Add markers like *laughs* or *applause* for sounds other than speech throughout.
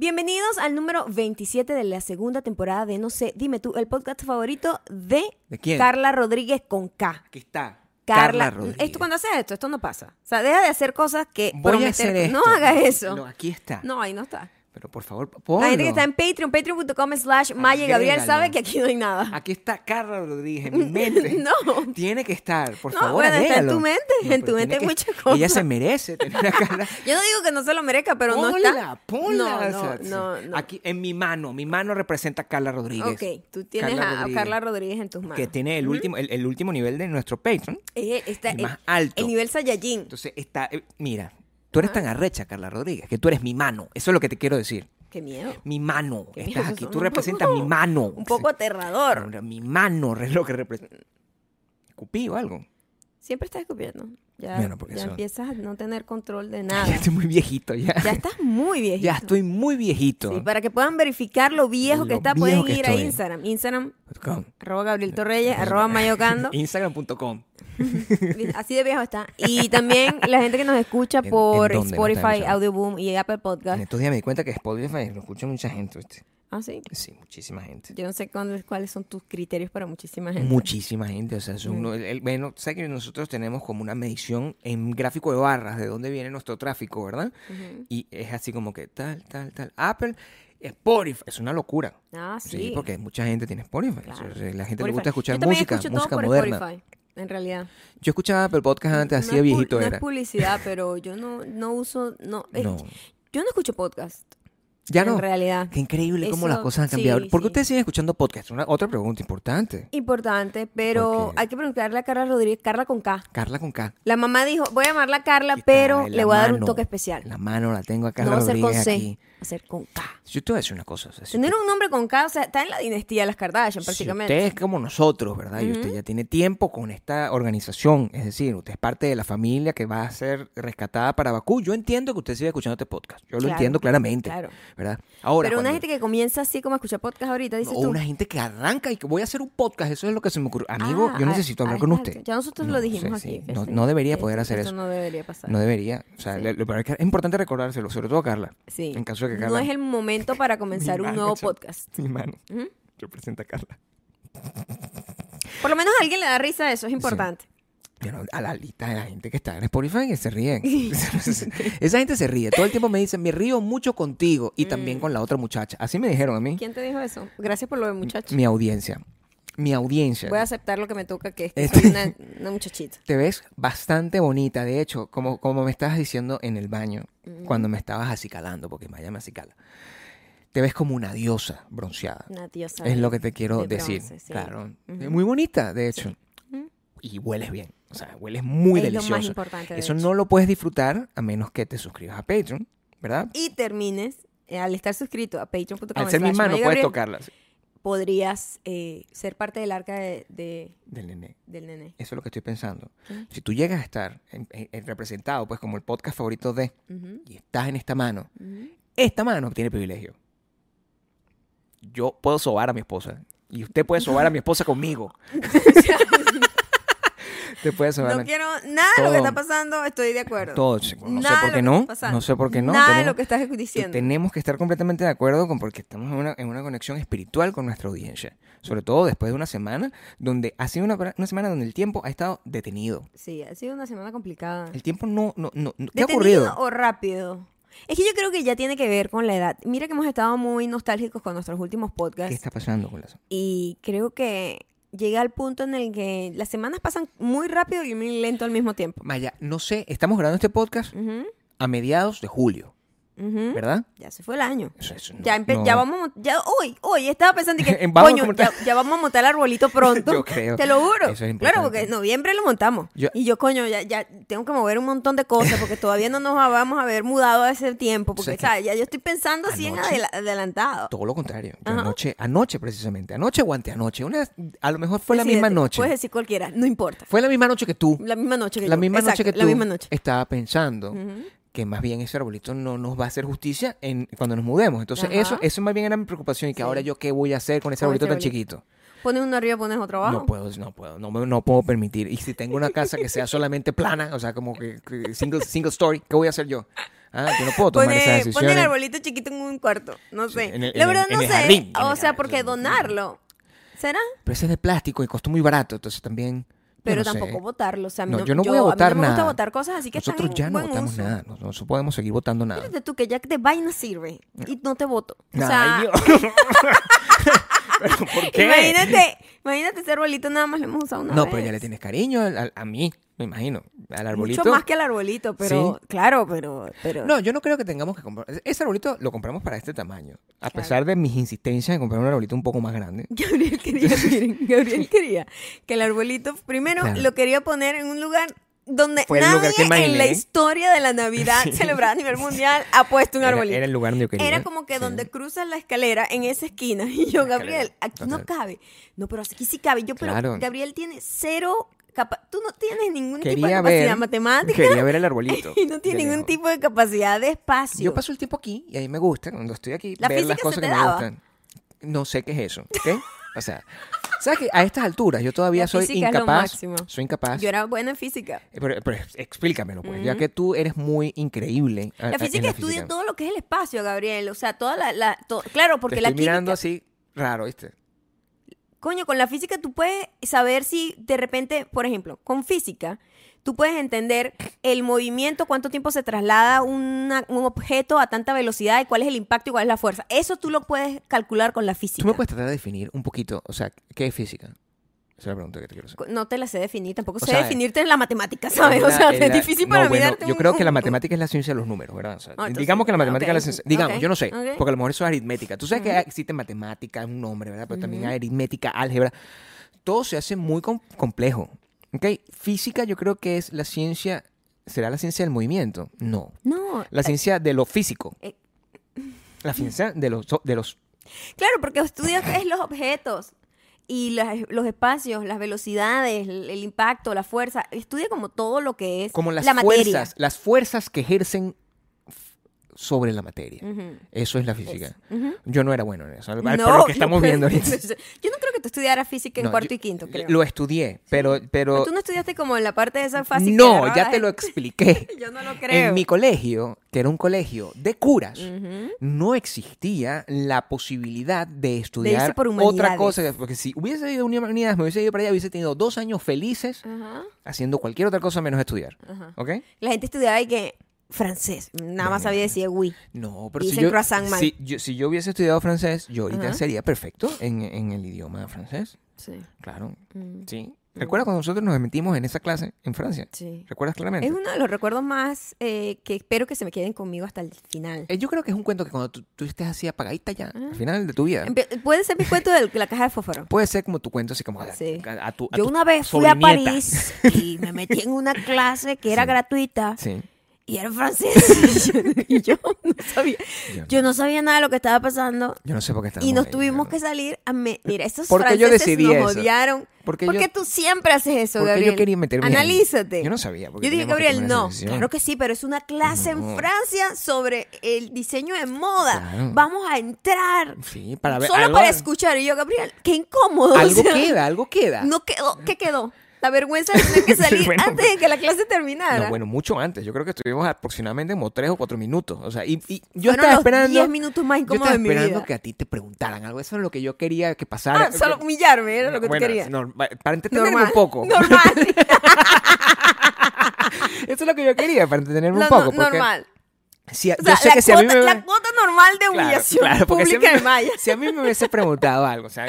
Bienvenidos al número 27 de la segunda temporada de No sé, dime tú, el podcast favorito de, ¿De quién? Carla Rodríguez con K. Aquí está. Carla, Rodríguez. esto cuando haces esto, esto no pasa. O sea, deja de hacer cosas que Voy a prometer- hacer esto. No hagas eso. No, aquí está. No, ahí no está. Pero por favor, La ponlo. gente que está en Patreon, patreon.com slash Maya Gabriel sabe que aquí no hay nada. Aquí está Carla Rodríguez en mi *laughs* mente. No. Tiene que estar, por No, favor, bueno, está en tu mente, en tu mente hay muchas cosas. Ella se merece tener a Carla. *laughs* Yo no digo que no se lo merezca, pero no está. ponla. No, no, no, no. Aquí, en mi mano. Mi mano representa a Carla Rodríguez. Ok, tú tienes Carla a- Carla Rodríguez en tus manos. Que tiene el último, el, el último nivel de nuestro Patreon. Eh, está el, más alto. el nivel Saiyajin. Entonces está, eh, mira, tú eres tan arrecha, Carla Rodríguez, que tú eres mi mano. Eso es lo que te quiero decir. Qué miedo. Mi mano. Qué Estás miedo, aquí. Tú representas poco- mi mano. Un poco aterrador. Mi mano es lo que representa. ¿Cupí o algo? Siempre estás escupiendo. Ya, Bueno, ya eso- empiezas a no tener control de *laughs* Ya nada. estoy muy viejito ya. ya estás muy *laughs* viejito. Ya estoy muy viejito. Sí, para que puedan verificar lo viejo que está, viejo pueden que ir a. Instagram. Instagram, Com. arroba Gabriel Torreyes, arroba Mayocando. *laughs* Instagram.com. Así de viejo está. Y también la gente que nos escucha ¿En- por en dónde nos están Spotify, escuchando? Audioboom y Apple En Podcast. estos días me di cuenta que Spotify lo escucha mucha gente. ¿viste? Ah, sí. Sí, muchísima gente. Yo no sé cuándo- cuáles son tus criterios para muchísima gente. Muchísima gente, o sea, es uno- el- el- bueno, sé que nosotros tenemos como una medición en gráfico de barras de dónde viene nuestro tráfico, ¿verdad? Y es así como que tal, tal, tal. Apple, Spotify, es una locura. Ah, sí. Sí, porque mucha gente tiene Spotify. Claro. O sea, la gente Spotify. le gusta escuchar Yo también música, escucho todo música por moderna. Spotify, en realidad. Yo escuchaba Apple Podcast antes, así no de es pu- viejito no era. es publicidad, *laughs* pero yo no, no uso, no, eh, No. yo no escucho podcast. Ya no. En realidad. Qué increíble cómo las Eso, cosas han sí, cambiado. ¿Por qué sí. ustedes siguen escuchando podcast? Una, otra pregunta importante. Importante, pero Porque- hay que preguntarle a Carla Rodríguez, Carla con K. Carla con K. La mamá dijo, voy a llamarla a Carla, pero le voy a dar un mano. toque especial. La mano la tengo a No Carla con Rodríguez C, aquí. va a ser con K. Yo te voy a decir una cosa. o sea, si Tener usted- un nombre con K, o sea, está en la dinastía de las Kardashian, si prácticamente. usted es como nosotros, ¿verdad? Y usted ya tiene tiempo con esta organización, es decir, usted es parte de la familia que va a ser rescatada para Bakú. Yo entiendo que usted sigue escuchando este podcast. Yo lo Claro, entiendo claramente, claro. ¿verdad? Ahora, pero una cuando- gente que comienza así como a escuchar podcast ahorita, dices o tú. una gente que arranca y que voy a hacer un podcast, eso es lo que se me ocurrió. Amigo, Ah, yo ah, necesito hablar ah, con exacto. usted. Ya nosotros No, lo dijimos sí, aquí. sí. No, sí. no debería poder hacer eso. no debería pasar. No debería. O sea, le- es que es importante recordárselo, sobre todo a Carla. Sí. En caso de que No es el momento para comenzar un nuevo podcast. Mi mano. Ujú. Representa a Carla. Por lo menos a alguien le da risa eso, es importante. A la lista de la gente que está en Spotify que se ríen. *laughs* *laughs* Esa gente se ríe. Todo el tiempo me dicen, me río mucho contigo y también Mm. con la otra muchacha. Así me dijeron a mí. ¿Quién te dijo eso? Gracias por lo de muchacho. Mi audiencia. Mi audiencia. Voy a aceptar lo que me toca, que es que soy una, una muchachita. *laughs* Te ves bastante bonita. De hecho, como, como me estabas diciendo en el baño, Mm. cuando me estabas acicalando, porque Maya me acicala. Te ves como una diosa bronceada. Una diosa. Es lo que te quiero de decir. bronce, sí. Claro. Ujú. Muy bonita, de hecho. Y hueles bien. O sea, hueles muy Es lo delicioso. más importante, de Eso hecho. no lo puedes disfrutar a menos que te suscribas a Patreon, ¿verdad? Y termines, eh, al estar suscrito a patreon.com Al ser mi mano puedes Gabriel, tocarla. sí. Podrías eh, ser parte del arca de, de- Del nene. del nene. Eso es lo que estoy pensando. Si tú llegas a estar en- en- en representado, pues como el podcast favorito de, y estás en esta mano, esta mano tiene privilegio. Yo puedo sobar a mi esposa. Y usted puede sobar a mi esposa conmigo. *laughs* *laughs* Puede No quiero nada de lo que está pasando, estoy de acuerdo. todo. No sé por de qué no. No sé por qué no. Nada de Tenemos- lo que estás diciendo. tenemos que estar completamente de acuerdo con porque estamos en una, en una conexión espiritual con nuestra audiencia. Sobre todo después de una semana donde ha sido una, una semana donde el tiempo ha estado detenido. Sí, ha sido una semana complicada. El tiempo no, no, no, no- ¿qué ha ¿Detenido ocurrido? o rápido? Es que yo creo que ya tiene que ver con la edad. Mira que hemos estado muy nostálgicos con nuestros últimos ¿Qué podcasts. está pasando con eso? Y creo que llega al punto en el que las semanas pasan muy rápido y muy lento al mismo tiempo. Maya, no sé, estamos grabando este podcast a mediados de julio, ¿verdad? Ya se fue el año. Eso- eso no- Ya, no- ya vamos ya hoy, hoy estaba pensando que *laughs* coño, ya, ya vamos a montar el arbolito pronto. *laughs* Yo creo. Te lo juro. Eso es claro, porque en noviembre lo montamos. Yo- y yo, coño, ya, ya tengo que mover un montón de cosas porque todavía no nos vamos a haber mudado a ese tiempo. Porque, O sea. Ya yo estoy pensando así en adela- adelantado. Todo lo contrario. Yo anoche, anoche precisamente, anoche o anteanoche, una, a lo mejor fue la misma noche. Puedes decir cualquiera, no importa. Fue la misma noche que tú. La misma noche que la yo. misma noche que tú La misma noche. estaba pensando. Que más bien ese arbolito no nos va a hacer justicia en, cuando nos mudemos. Entonces, Ajá. eso, eso más bien era mi preocupación. Y que Sí. ahora yo qué voy a hacer con ese arbolito tan chiquito. Pones uno arriba, pones otro abajo. No puedo, no puedo, no, no puedo permitir. Y si tengo una casa que sea solamente plana, o sea, como que, que single, single story, ¿qué voy a hacer yo? Ah, yo no puedo tomar esas Pone, decisiones. pone el arbolito chiquito en un cuarto. No Sí, sé. en el- la en verdad el- no en sé. jardín, o sea, porque donarlo. ¿Será? Pero ese es de plástico y costó muy barato, entonces también. Yo Pero no sé. tampoco votarlo. O sea, a mí No, no, yo no voy a votar A mí no me gusta nada. votar cosas así que Nosotros están ya en no buen votamos uso. nada, no, no podemos seguir votando nada. Fíjate tú que ya de vaina sirve y no te voto. O Ay, sea, Dios. *laughs* ¿Pero por qué? imagínate, imagínate ese arbolito nada más lo hemos usado una No, vez. pero ya le tienes cariño al- al- a, mí, me imagino. Al arbolito. Mucho más que al arbolito, pero Sí. claro, pero, pero No, yo no creo que tengamos que comprar. Ese arbolito lo compramos para este tamaño. A Claro. pesar de mis insistencias de comprar un arbolito un poco más grande. *laughs* Gabriel quería, *laughs* miren, Gabriel quería que el arbolito primero Claro. lo quería poner en un lugar donde Fue nadie en la historia de la Navidad *laughs* celebrada a nivel mundial ha puesto un arbolito. era el lugar donde yo quería. Era como que Sí. donde cruzas la escalera en esa esquina. Y yo, Gabriel, aquí no cabe. No, pero aquí sí cabe. Yo, pero. Gabriel tiene cero capa- Tú no tienes ningún tipo de capacidad ver, matemática. quería ver el arbolito. *laughs* Y no tiene de ningún tipo de capacidad de espacio. Yo paso el tiempo aquí y ahí me gusta, cuando estoy aquí, La ver las cosas que me gustan. No sé qué es eso, ¿ok? O sea, ¿sabes que A estas alturas yo todavía La soy incapaz. Soy incapaz. Yo era buena en física. Eh, Pero, pero explícamelo, pues, ya que tú eres muy increíble. a- a- La en física estudia todo lo que es el espacio, Gabriel. O sea, toda la... la- Claro, porque Te la estoy mirando química... así raro, ¿viste? Coño, con la física tú puedes saber si de repente, por ejemplo, con física, tú puedes entender el movimiento, cuánto tiempo se traslada una- un objeto a tanta velocidad y cuál es el impacto y cuál es la fuerza. Eso tú lo puedes calcular con la física. Tú me puedes tratar de definir un poquito, o sea, ¿qué es física? Esa es la pregunta que te quiero hacer. No te la sé definir, tampoco O sé sea, definirte en la matemática, ¿sabes? Es O la- sea, es es la- difícil no, para mí bueno, darte Yo un- creo que la un- matemática es la ciencia de los números, ¿verdad? O sea, Ah, digamos que la matemática ok, es la ciencia. Digamos, ok, yo no sé, ok. porque a lo mejor eso es aritmética. Tú sabes que existe matemática, es un nombre, ¿verdad? Pero también Ujú. hay aritmética, álgebra. Todo se hace muy com- complejo. ¿Ok? Física yo creo que es la ciencia. ¿Será la ciencia del movimiento? No. No, La ciencia de lo físico. eh. La ciencia de los, de los Claro, porque estudia qué es los objetos y las- los espacios, las velocidades, el, el impacto, la fuerza. Estudia como todo lo que es como las la materia. fuerzas, las fuerzas que ejercen sobre la materia. Eso es la física. Yo no era bueno en eso. No, por lo que estamos *laughs* viendo ahorita. *laughs* Yo no creo que tú estudiaras física en No, cuarto y quinto, creo. Lo estudié, pero, pero Tú no estudiaste como en la parte de esa fácil. no, ya te lo *laughs* expliqué. Yo no lo creo. En mi colegio, que era un colegio de curas, no existía la posibilidad de estudiar por otra cosa. Porque si hubiese ido a humanidades, me hubiese ido para allá, hubiese tenido dos años felices haciendo cualquier otra cosa menos estudiar. La gente estudiaba y que francés. Nada más sabía decir oui. No, pero si yo, si, yo, si yo hubiese estudiado francés, yo ahorita Ajá. sería perfecto en, en el idioma francés. Sí. Claro, Mm, sí. ¿Recuerdas cuando nosotros nos metimos en esa clase en Francia? sí. ¿Recuerdas claramente? Es uno de los recuerdos más eh, que espero que se me queden conmigo hasta el final. Eh, Yo creo que es un cuento que cuando tú, tú estés así apagadita ya, Ah. al final de tu vida, Puede ser mi cuento de la caja de fósforo. puede ser como tu cuento así como Sí. a- a tu a Yo tu una vez fui a. París y me metí en una clase que era *laughs* Sí. gratuita Sí. Y era francés. *laughs* y yo no sabía. Yo, Yo no sabía nada de lo que estaba pasando. yo no sé por qué estamos Y nos ahí, tuvimos que salir a... me- Mira, estos Porque yo franceses decidí nos eso. odiaron. Porque ¿Por yo- qué tú siempre haces eso, porque Gabriel? yo quería meterme ahí. Analízate. Yo no sabía. Yo dije, Gabriel, no. decisión. Claro que sí, pero es una clase en. Francia sobre el diseño de moda. Claro. Vamos a entrar. Sí, para ver Solo algo, para escuchar. Y yo, Gabriel, qué incómodo. o algo sea, queda, algo queda. No quedó. ¿Qué quedó? La vergüenza de tener que *laughs* salir Bueno, antes de que la clase terminara. No, bueno, mucho antes. Yo creo que estuvimos aproximadamente como tres o cuatro minutos. O sea, y, y yo Fueron estaba los esperando. 10 minutos más Yo incómodos estaba de mi esperando vida. que a ti te preguntaran algo. Eso es lo que yo quería que pasara. Ah, solo humillarme, era lo que Bueno, tú querías. no, para entretenerme Normal. un poco. Normal. *laughs* Eso es lo que yo quería, para entretenerme un poco. porque normal. si- O yo sea, sé la, que si a cuota, me... la cuota normal de humillación claro, porque si a, mí, pública de Maya. si a mí me hubiese preguntado algo, o sea,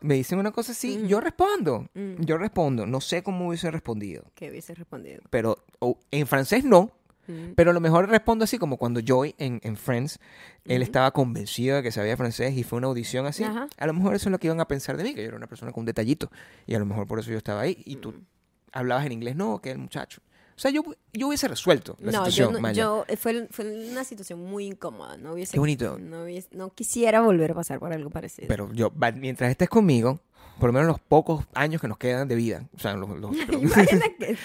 me dicen una cosa así, Mm. yo respondo. Mm. Yo respondo. No sé cómo hubiese respondido. Que hubiese respondido. Pero o, en francés no. Mm. Pero a lo mejor respondo así como cuando Joy en, en Friends, él estaba convencido de que sabía francés y fue una audición así. Ajá. A lo mejor eso es lo que iban a pensar de mí, que yo era una persona con un detallito. Y a lo mejor por eso yo estaba ahí. Y tú Mm. hablabas en inglés, no, que el muchacho. O sea, yo, yo hubiese resuelto la No, yo, situación, no- yo eh, fue, fue una situación muy incómoda. No hubiese, Qué bonito. No, hubiese- no quisiera volver a pasar por algo parecido. Pero yo, mientras estés conmigo, por lo menos los pocos años que nos quedan de vida, o sea, los, los- Las imágenes *laughs* que,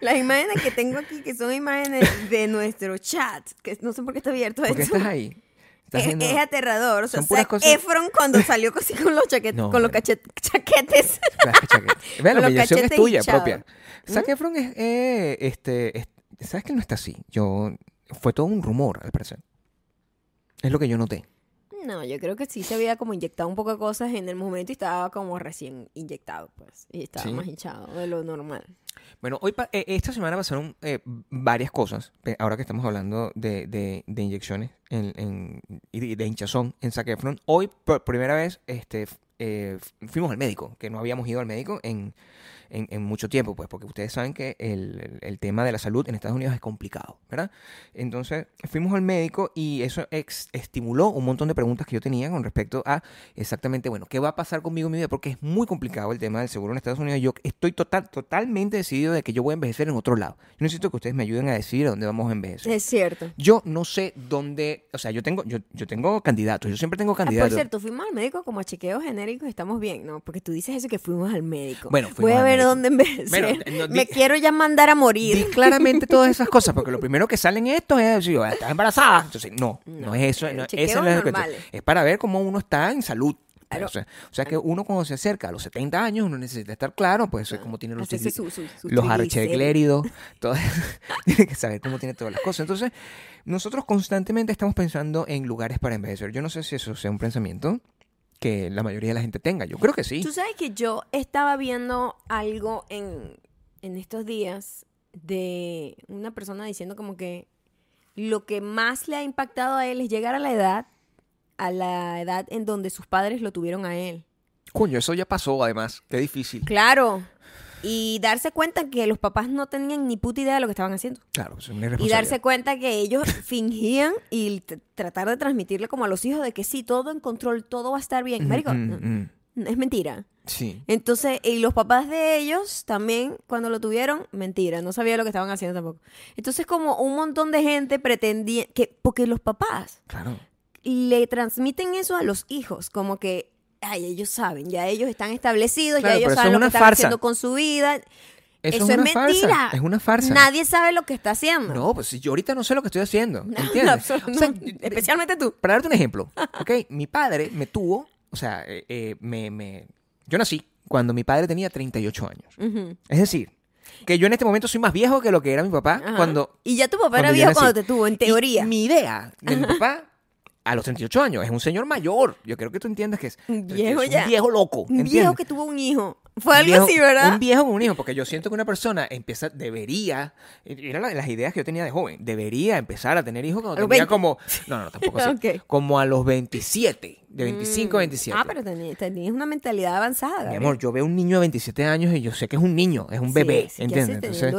las imágenes que tengo aquí, que son imágenes de nuestro chat, que no sé por qué está abierto ¿Por qué esto. estás ahí? Es, aterrador. O sea, Zac cosas- Efron cuando *laughs* salió así con los, chaquet- No, con los cachet- chaquetes. *laughs* Vean, la humillación es tuya propia. Zac Efron es, eh, este, es- ¿sabes que no está así? Yo, fue todo un rumor, al parecer. Es lo que yo noté. No, yo creo que sí se había como inyectado un poco de cosas en el momento y estaba como recién inyectado, pues. Y estaba Sí. más hinchado de lo normal. Bueno, hoy eh, esta semana pasaron eh, varias cosas, ahora que estamos hablando de, de- de inyecciones en, en- y de, hinchazón en Zac Efron. Hoy, por primera vez, este, eh, fuimos al médico, que no habíamos ido al médico en, en- en mucho tiempo, pues, porque ustedes saben que el, el- tema de la salud en Estados Unidos es complicado, ¿verdad? Entonces, fuimos al médico y eso ex- estimuló un montón de preguntas que yo tenía con respecto a exactamente, bueno, ¿qué va a pasar conmigo en mi vida? Porque es muy complicado el tema del seguro en Estados Unidos. Yo estoy total, totalmente decidido de que yo voy a envejecer en otro lado. Yo necesito que ustedes me ayuden a decidir a dónde vamos a envejecer. Es cierto. Yo no sé dónde, o sea, yo tengo, yo, yo tengo candidatos, yo siempre tengo Ah, por candidatos. cierto, fuimos al médico como a chequeos genéricos y estamos bien, ¿no? Porque tú dices eso que fuimos al médico. Bueno, Voy fuimos a al ver médico. dónde envejecer. Bueno, no, di- Me quiero ya mandar a Di morir. claramente todas esas cosas, porque lo primero que salen esto es decir, "Ah, ¿estás embarazada? Entonces, no, no, No, es eso, no, esa no es. Es para ver cómo uno está en salud. Claro. O, sea, o sea que uno cuando se acerca a los 70 años, uno necesita estar claro, pues, cómo tiene los, Hacerse trigli- su- su- su los archegléridos, *laughs* todo, *laughs* tiene que saber cómo tiene todas las cosas. Entonces, nosotros constantemente estamos pensando en lugares para envejecer. Yo no sé si eso sea un pensamiento que la mayoría de la gente tenga. Yo creo que sí. Tú sabes que yo estaba viendo algo en, en estos días de una persona diciendo como que lo que más le ha impactado a él es llegar a la edad, a la edad en donde sus padres lo tuvieron a él. Coño, eso ya pasó, además. Qué difícil. Claro. Y darse cuenta que los papás no tenían ni puta idea de lo que estaban haciendo. Claro, es una Y darse cuenta que ellos *coughs* fingían y tratar de transmitirle como a los hijos de que sí, todo en control, todo va a estar bien. Mm, Marico, mm, no, mm. es mentira. Sí. Entonces, y los papás de ellos también, cuando lo tuvieron, mentira, no sabía lo que estaban haciendo tampoco. Entonces, como un montón de gente pretendía que, porque los papás Claro. le transmiten eso a los hijos, como que, ay, ellos saben, ya ellos están establecidos, Claro, ya ellos saben lo que una están farsa. haciendo con su vida. Eso, Eso, es, mentira. farsa. Es una farsa. Nadie sabe lo que está haciendo. No, pues yo ahorita no sé lo que estoy haciendo. *laughs* No, ¿Entiendes? no, O sea, no, especialmente tú. Para darte un ejemplo, *laughs* ¿ok? Mi padre me tuvo, o sea, eh, eh, me, me- yo nací cuando mi padre tenía 38 años. Ujú. Es decir, que yo en este momento soy más viejo que lo que era mi papá Ajá. cuando... Y ya tu papá era viejo cuando te tuvo, en Y teoría. mi idea de mi papá a los 38 años es un señor mayor. Yo creo que tú entiendas que es, Un viejo es ya. un viejo loco. Un ¿entiendes? viejo que tuvo un hijo. Fue algo viejo- así, ¿verdad? Un viejo con un hijo, porque yo siento que una persona empieza, debería, eran la- las ideas que yo tenía de joven, debería empezar a tener hijos cuando tenía 20. como, no, no, tampoco *laughs* así, como a los 27, de 25 a 27. Ah, pero tenías, una mentalidad avanzada. Mi Gabriel. amor, yo veo un niño de 27 años y yo sé que es un niño, es un bebé, sí, ¿qué ¿entiendes? Entonces,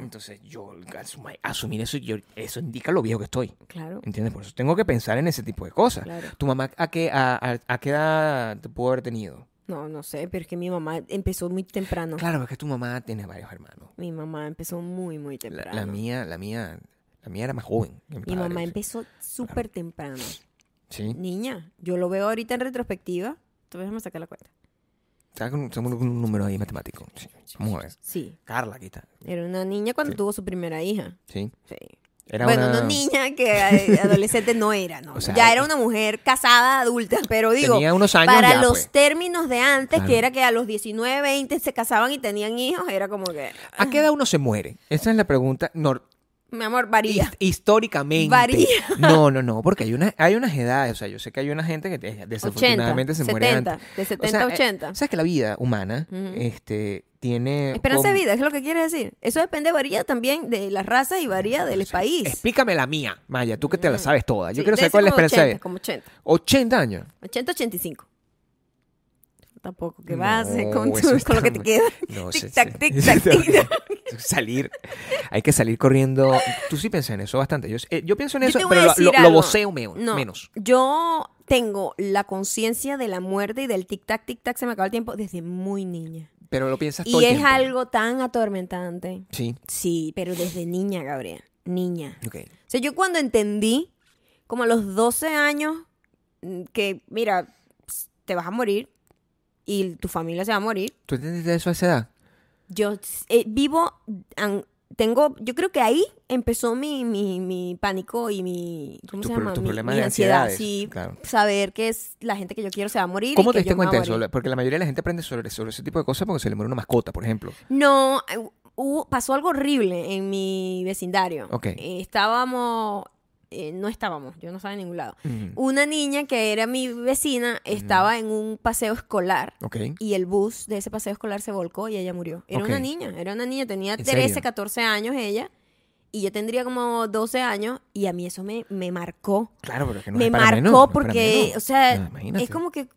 entonces yo asumir, asumir eso, yo- eso indica lo viejo que estoy. Claro. ¿Entiendes? Por eso tengo que pensar en ese tipo de cosas. Claro. ¿Tu mamá a qué, a, a- a qué edad te pudo haber tenido? No, no sé, pero es que mi mamá empezó muy temprano. Claro, es que tu mamá tiene varios hermanos. Mi mamá empezó muy, muy temprano. la mía, la mía, la mía era más joven. mi mamá empezó súper temprano. Sí. Niña, yo lo veo ahorita en retrospectiva. Tú déjame sacar la cuenta. Está con, un número ahí matemático. Sí. Vamos a ver. Sí, Carla, aquí está. era una niña cuando Sí. tuvo su primera hija. Sí. Sí. Era bueno, una... no niña que eh, *laughs* adolescente no era, ¿no? O sea, ya eh, era una mujer casada, adulta, pero digo, Tenía unos años para ya, los pues. términos de antes, Claro. que era que a los 19, 20 se casaban y tenían hijos, era como que, ¿A qué edad uno se muere? Esa es la pregunta mi amor, varía. his- históricamente. Varía. *laughs* No, no, no, porque hay, una, hay unas edades. O sea, yo sé que hay una gente que eh, 80, desafortunadamente se muere 70, antes. de O 70 sea, a eh, 80. ¿Sabes que la vida humana Ujú. este, tiene... Esperanza de vida, es lo que quieres decir. Eso depende, varía también de las razas y varía del país. Explícame la mía, Maya, tú que te la sabes toda. Yo Sí, quiero saber cuál es la esperanza de como 80, vida. como 80. 80 años. 80, 85. Tampoco, ¿qué vas hacer con, tu- con lo que te queda? No, tic tac, tic tac, tic tac. *laughs* salir, hay que salir corriendo. Tú sí piensas en eso bastante. Yo, eh, yo pienso en Yo eso, pero lo, lo- voceo No, menos. Yo tengo la conciencia de la muerte y del tic tac, tic tac, se me acaba el tiempo desde muy niña. Pero lo piensas todo Y es tiempo. algo tan atormentante. Sí, Sí, pero desde niña, Gabriel. Niña. ok. O sea, yo cuando entendí, como a los 12 años, mm, que, mira, te vas a morir y tu familia se va a morir, ¿Tú entendiste eso a esa edad? Yo eh, vivo tengo, yo creo que ahí empezó mi, mi, mi pánico y mi, ¿cómo Tu se llama? tu Mi- problema mi de ansiedad, sí, claro. saber que es la gente que yo quiero se va a morir. ¿Cómo te diste cuenta de eso? Porque la mayoría de la gente aprende sobre, sobre ese tipo de cosas porque se le muere una mascota, por ejemplo. No, eh, hubo- pasó algo horrible en mi vecindario. Ok. Eh, estábamos, eh, no estábamos, yo no estaba en ningún lado. Mm, Una niña que era mi vecina estaba en un paseo escolar Ok. y el bus de ese paseo escolar se volcó y ella murió. Era una niña, era una niña, tenía ¿En 13, serio? 14 años ella y yo tendría como 12 años y a mí eso me, me marcó. Claro, pero que no me es para marcó menos, no es para porque, menos. o sea, No, es como que,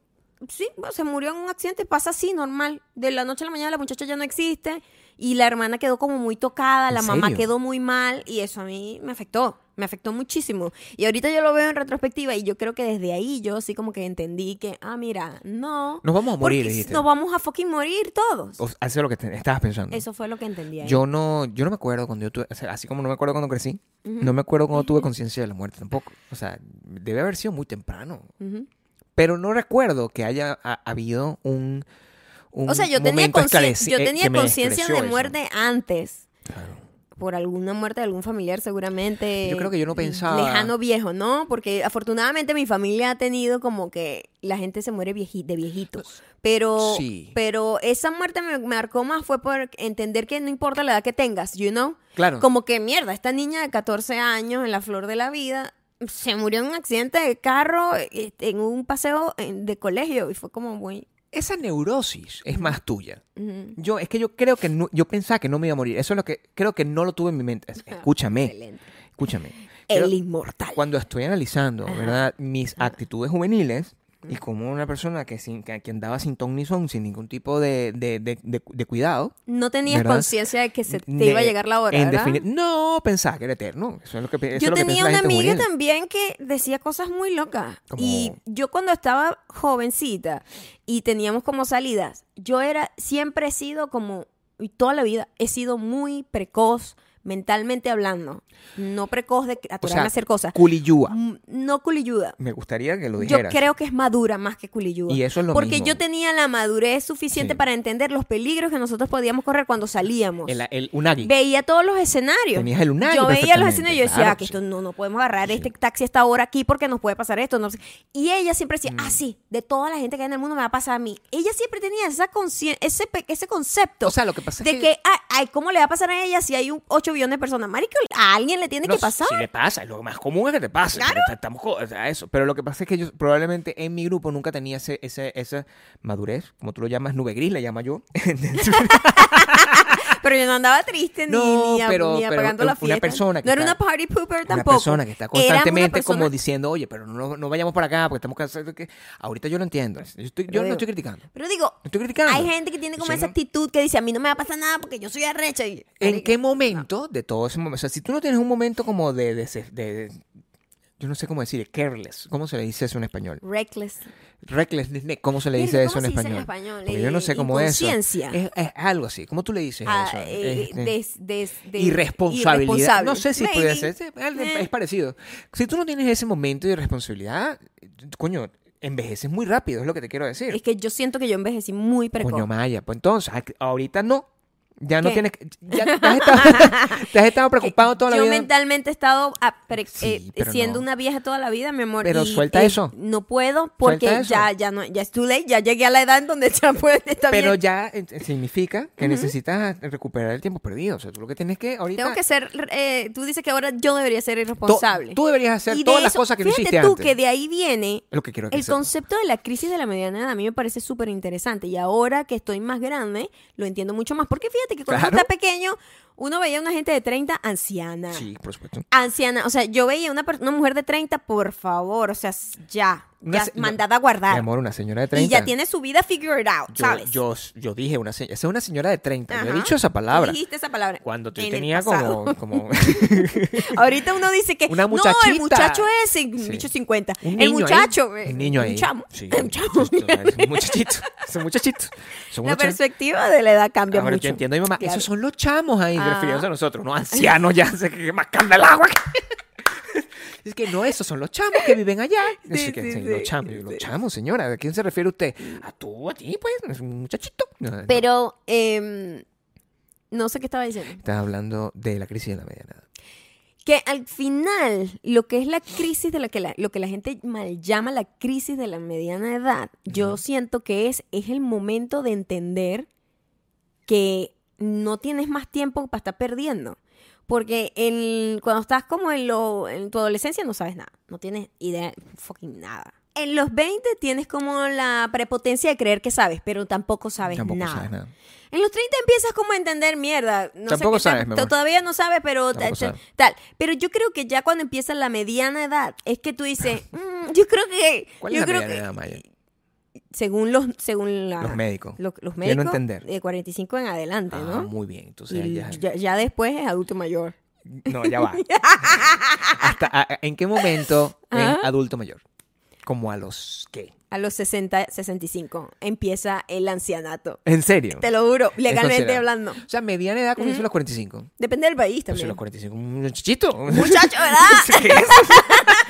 sí, bueno, se murió en un accidente, pasa así, normal. De la noche a la mañana la muchacha ya no existe y la hermana quedó como muy tocada, ¿En la mamá serio? quedó muy mal y eso a mí me afectó, me afectó muchísimo. Y ahorita yo lo veo en retrospectiva y yo creo que desde ahí yo así como que entendí que, ah, mira, no. Nos vamos a morir, dijiste. Nos vamos a fucking morir todos. O- Eso es lo que te- estabas pensando. Eso fue lo que entendí ahí. Yo no, yo no me acuerdo cuando yo tuve, o sea, así como no me acuerdo cuando crecí, no me acuerdo cuando tuve conciencia de la muerte tampoco. O sea, debe haber sido muy temprano. Ujú. Pero no recuerdo que haya ha- habido un, un O sea, yo tenía, eh, conciencia de eso. muerte antes. Claro. Por alguna muerte de algún familiar seguramente. Yo creo que yo no pensaba- Lejano viejo, ¿no? Porque afortunadamente mi familia ha tenido como que la gente se muere vieji- de viejitos. Pero, Sí. pero esa muerte me marcó más fue por entender que no importa la edad que tengas, you know? Claro. Como que mierda, esta niña de 14 años en la flor de la vida se murió en un accidente de carro eh, en un paseo en- de colegio y fue como muy... Esa neurosis es más tuya. Yo, es que yo creo que no- yo pensaba que no me iba a morir. Eso es lo que creo que no lo tuve en mi mente. Es- *laughs* Escúchame, Excelente. escúchame. Creo- El inmortal. cuando estoy analizando, Ajá. ¿verdad? Mis actitudes juveniles y como una persona que, sin, que, que andaba sin ton ni son, sin ningún tipo de, de, de- de- cuidado. No tenías conciencia de que se te iba a llegar la hora, en ¿verdad? defini- No, pensaba que era eterno. Eso es lo que, eso es Yo que tenía la una gente amiga también que decía cosas muy locas. Como- Y yo cuando estaba jovencita y teníamos como salidas, yo era, siempre he sido como, y toda la vida, he sido muy precoz mentalmente hablando. No precoz de O aturarme sea, a hacer cosas. culiyúa. Mm, No culilluda. Me gustaría que lo Yo dijeras. creo que es madura más que culilluda. Y eso es lo Porque mismo. yo tenía la madurez suficiente Sí. para entender los peligros que nosotros podíamos correr cuando salíamos. El, el unagi. veía todos los escenarios. Tenías el Unagi Yo veía los escenarios y yo decía, claro, ah, que sí. esto no, no podemos agarrar este taxi a esta hora aquí porque nos puede pasar esto. No sé. Y ella siempre decía, Mm. ah, sí, de toda la gente que hay en el mundo me va a pasar a mí. Ella siempre tenía esa ese, ese concepto O sea, lo que pasa es de que- que, ah, ay, ¿cómo le va a pasar a ella si hay un 8 billones de personas? Marico, a alguien le tiene No, que pasar. Si le pasa, lo más común es que te pase. Claro. Estamos, sea, eso. Pero lo que pasa es que yo probablemente en mi grupo nunca tenía ese, ese, esa madurez, como tú lo llamas, nube gris, la llama yo. *laughs* *laughs* Pero yo no andaba triste ni, No, ni, a- pero- ni pero apagando una la fiesta. persona que no era está- una party pooper una tampoco. persona que está una constantemente persona- como diciendo, oye, pero no, no vayamos para acá porque estamos cansados. que-". Ahorita yo lo entiendo. Yo, estoy- yo Pero no estoy criticando. Pero digo, No estoy criticando. hay gente que tiene como esa actitud que dice, a mí no me va a pasar nada porque yo soy arrecha. Y, ¿En qué momento de todo ese momento? O sea, si tú no tienes un momento como de, de, de- de- yo no sé cómo decir, careless. ¿Cómo se le dice eso en español? Reckless. Recklessness, ¿cómo se le dice eso ¿cómo en español? Porque yo no sé Eh, cómo es eso. inconsciencia. Es, es algo así. ¿Cómo tú le dices Ah, eso? eh, des- des- de- irresponsabilidad. irresponsable. No sé si puede ser. Es, Eh. parecido. Si tú no tienes ese momento de irresponsabilidad, coño, envejeces muy rápido, es lo que te quiero decir. Es que yo siento que yo envejecí muy precoz. Coño, Maya. Pues entonces, a- ahorita no. Ya no ¿Qué? tienes. *laughs* Ya te has estado, te has estado preocupado toda la yo vida. mentalmente he estado pre- Sí, eh, siendo no. una vieja toda la vida, mi amor. Pero y, suelta eh, eso. No puedo porque ya, ya no, ya es too late, ya llegué a la edad en donde ya *laughs* puede estar Pero bien. ya eh, significa que necesitas recuperar el tiempo perdido. O sea, tú lo que tienes que ahorita. Tengo que ser, eh, tú dices que ahora yo debería ser irresponsable. Tú deberías hacer de todas las cosas que no hiciste tú antes. que de ahí viene lo que quiero que el concepto de la crisis de la mediana edad. A mí me parece súper interesante. Y ahora que estoy más grande, lo entiendo mucho más. Porque fíjate que cuando uno está pequeño, uno veía a una gente de 30 anciana. Sí, por supuesto. Anciana, o sea, yo veía una, una mujer de 30, por favor, o sea, ya, ya se- no, mandada a guardar. Mi amor, una señora de 30. y ya tiene su vida figured out, yo, ¿sabes? yo, yo dije, una se- esa es una señora de 30. Yo he Ajá. dicho esa palabra. Dijiste esa palabra. Cuando yo en el tenía pasado. como, como *laughs* Ahorita uno dice que Una no, muchachita. el muchacho un Sí. bicho 50. un el muchacho, ahí, eh, un niño ahí. un chamo, Sí, *laughs* un chamo. Es un muchachito. Es un muchachito. *laughs* Son La perspectiva de la edad cambia Ahora mucho. yo entiendo a mi mamá. Claro. Esos son los chamos ahí, Ah. refiriéndose a nosotros, no ancianos ya, se que más canda el agua. *laughs* Es que no, esos son los chamos que viven allá. Sí, Así que, sí, sí, sí, los chamos, los chamos, señora. ¿A quién se refiere usted? A tú, a ti, pues, es un muchachito. No, no. Pero, eh, No sé qué estaba diciendo. Estás hablando de la crisis de la mediana edad. Que al final, lo que es la crisis de la que la, lo que la gente mal llama la crisis de la mediana edad, yo siento que es, es el momento de entender que no tienes más tiempo para estar perdiendo. Porque el, cuando estás como en, lo, en tu adolescencia no sabes nada, no tienes idea, fucking nada. En los 20 tienes como la prepotencia de creer que sabes, pero tampoco sabes, Tampoco nada. sabes nada. En los 30 empiezas como a entender mierda. No Tampoco sé qué sabes, mi. Todavía no sabes, pero tal. Pero yo creo que ya cuando empieza la mediana edad, es que tú dices, *laughs* "Mm, yo creo que... ¿Cuál yo es la creo mediana que- edad, Maya? Según los, según la- Los médicos. lo- los médicos, entender. de 45 en adelante, Ah, ¿no? muy bien. Entonces Y ya, ya, ya después es adulto mayor. No, ya va. *laughs* Hasta, a- ¿En qué momento en Ajá. adulto mayor? Como a los qué? A los 60, 65 empieza el ancianato. ¿En serio? Te lo juro, legalmente hablando. O sea, mediana edad comienza a los 45. Depende del país Pues también. a los 45, un muchachito. Muchacho, ¿verdad? *laughs* ¿Qué es? *laughs*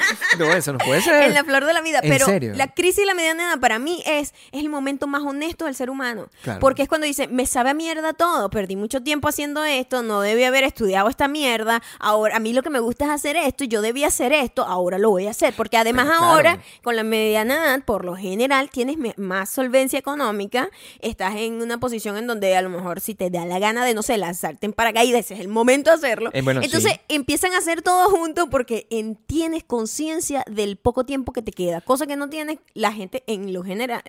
*laughs* No, eso no puede ser. en la flor de la vida. ¿En Pero serio? la crisis y la mediana edad para mí es, es el momento más honesto del ser humano. Claro. Porque es cuando dice, me sabe a mierda todo, perdí mucho tiempo haciendo esto, no debí haber estudiado esta mierda, ahora a mí lo que me gusta es hacer esto, yo debía hacer esto, ahora lo voy a hacer. Porque además claro. ahora, con la mediana edad, por lo general, tienes más solvencia económica, estás en una posición en donde a lo mejor si te da la gana de, no sé, lanzarte en paracaídas, es el momento de hacerlo. Eh, bueno, Entonces sí. empiezan a hacer todo junto porque en- tienes conciencia del poco tiempo que te queda, cosa que no tiene la gente en lo general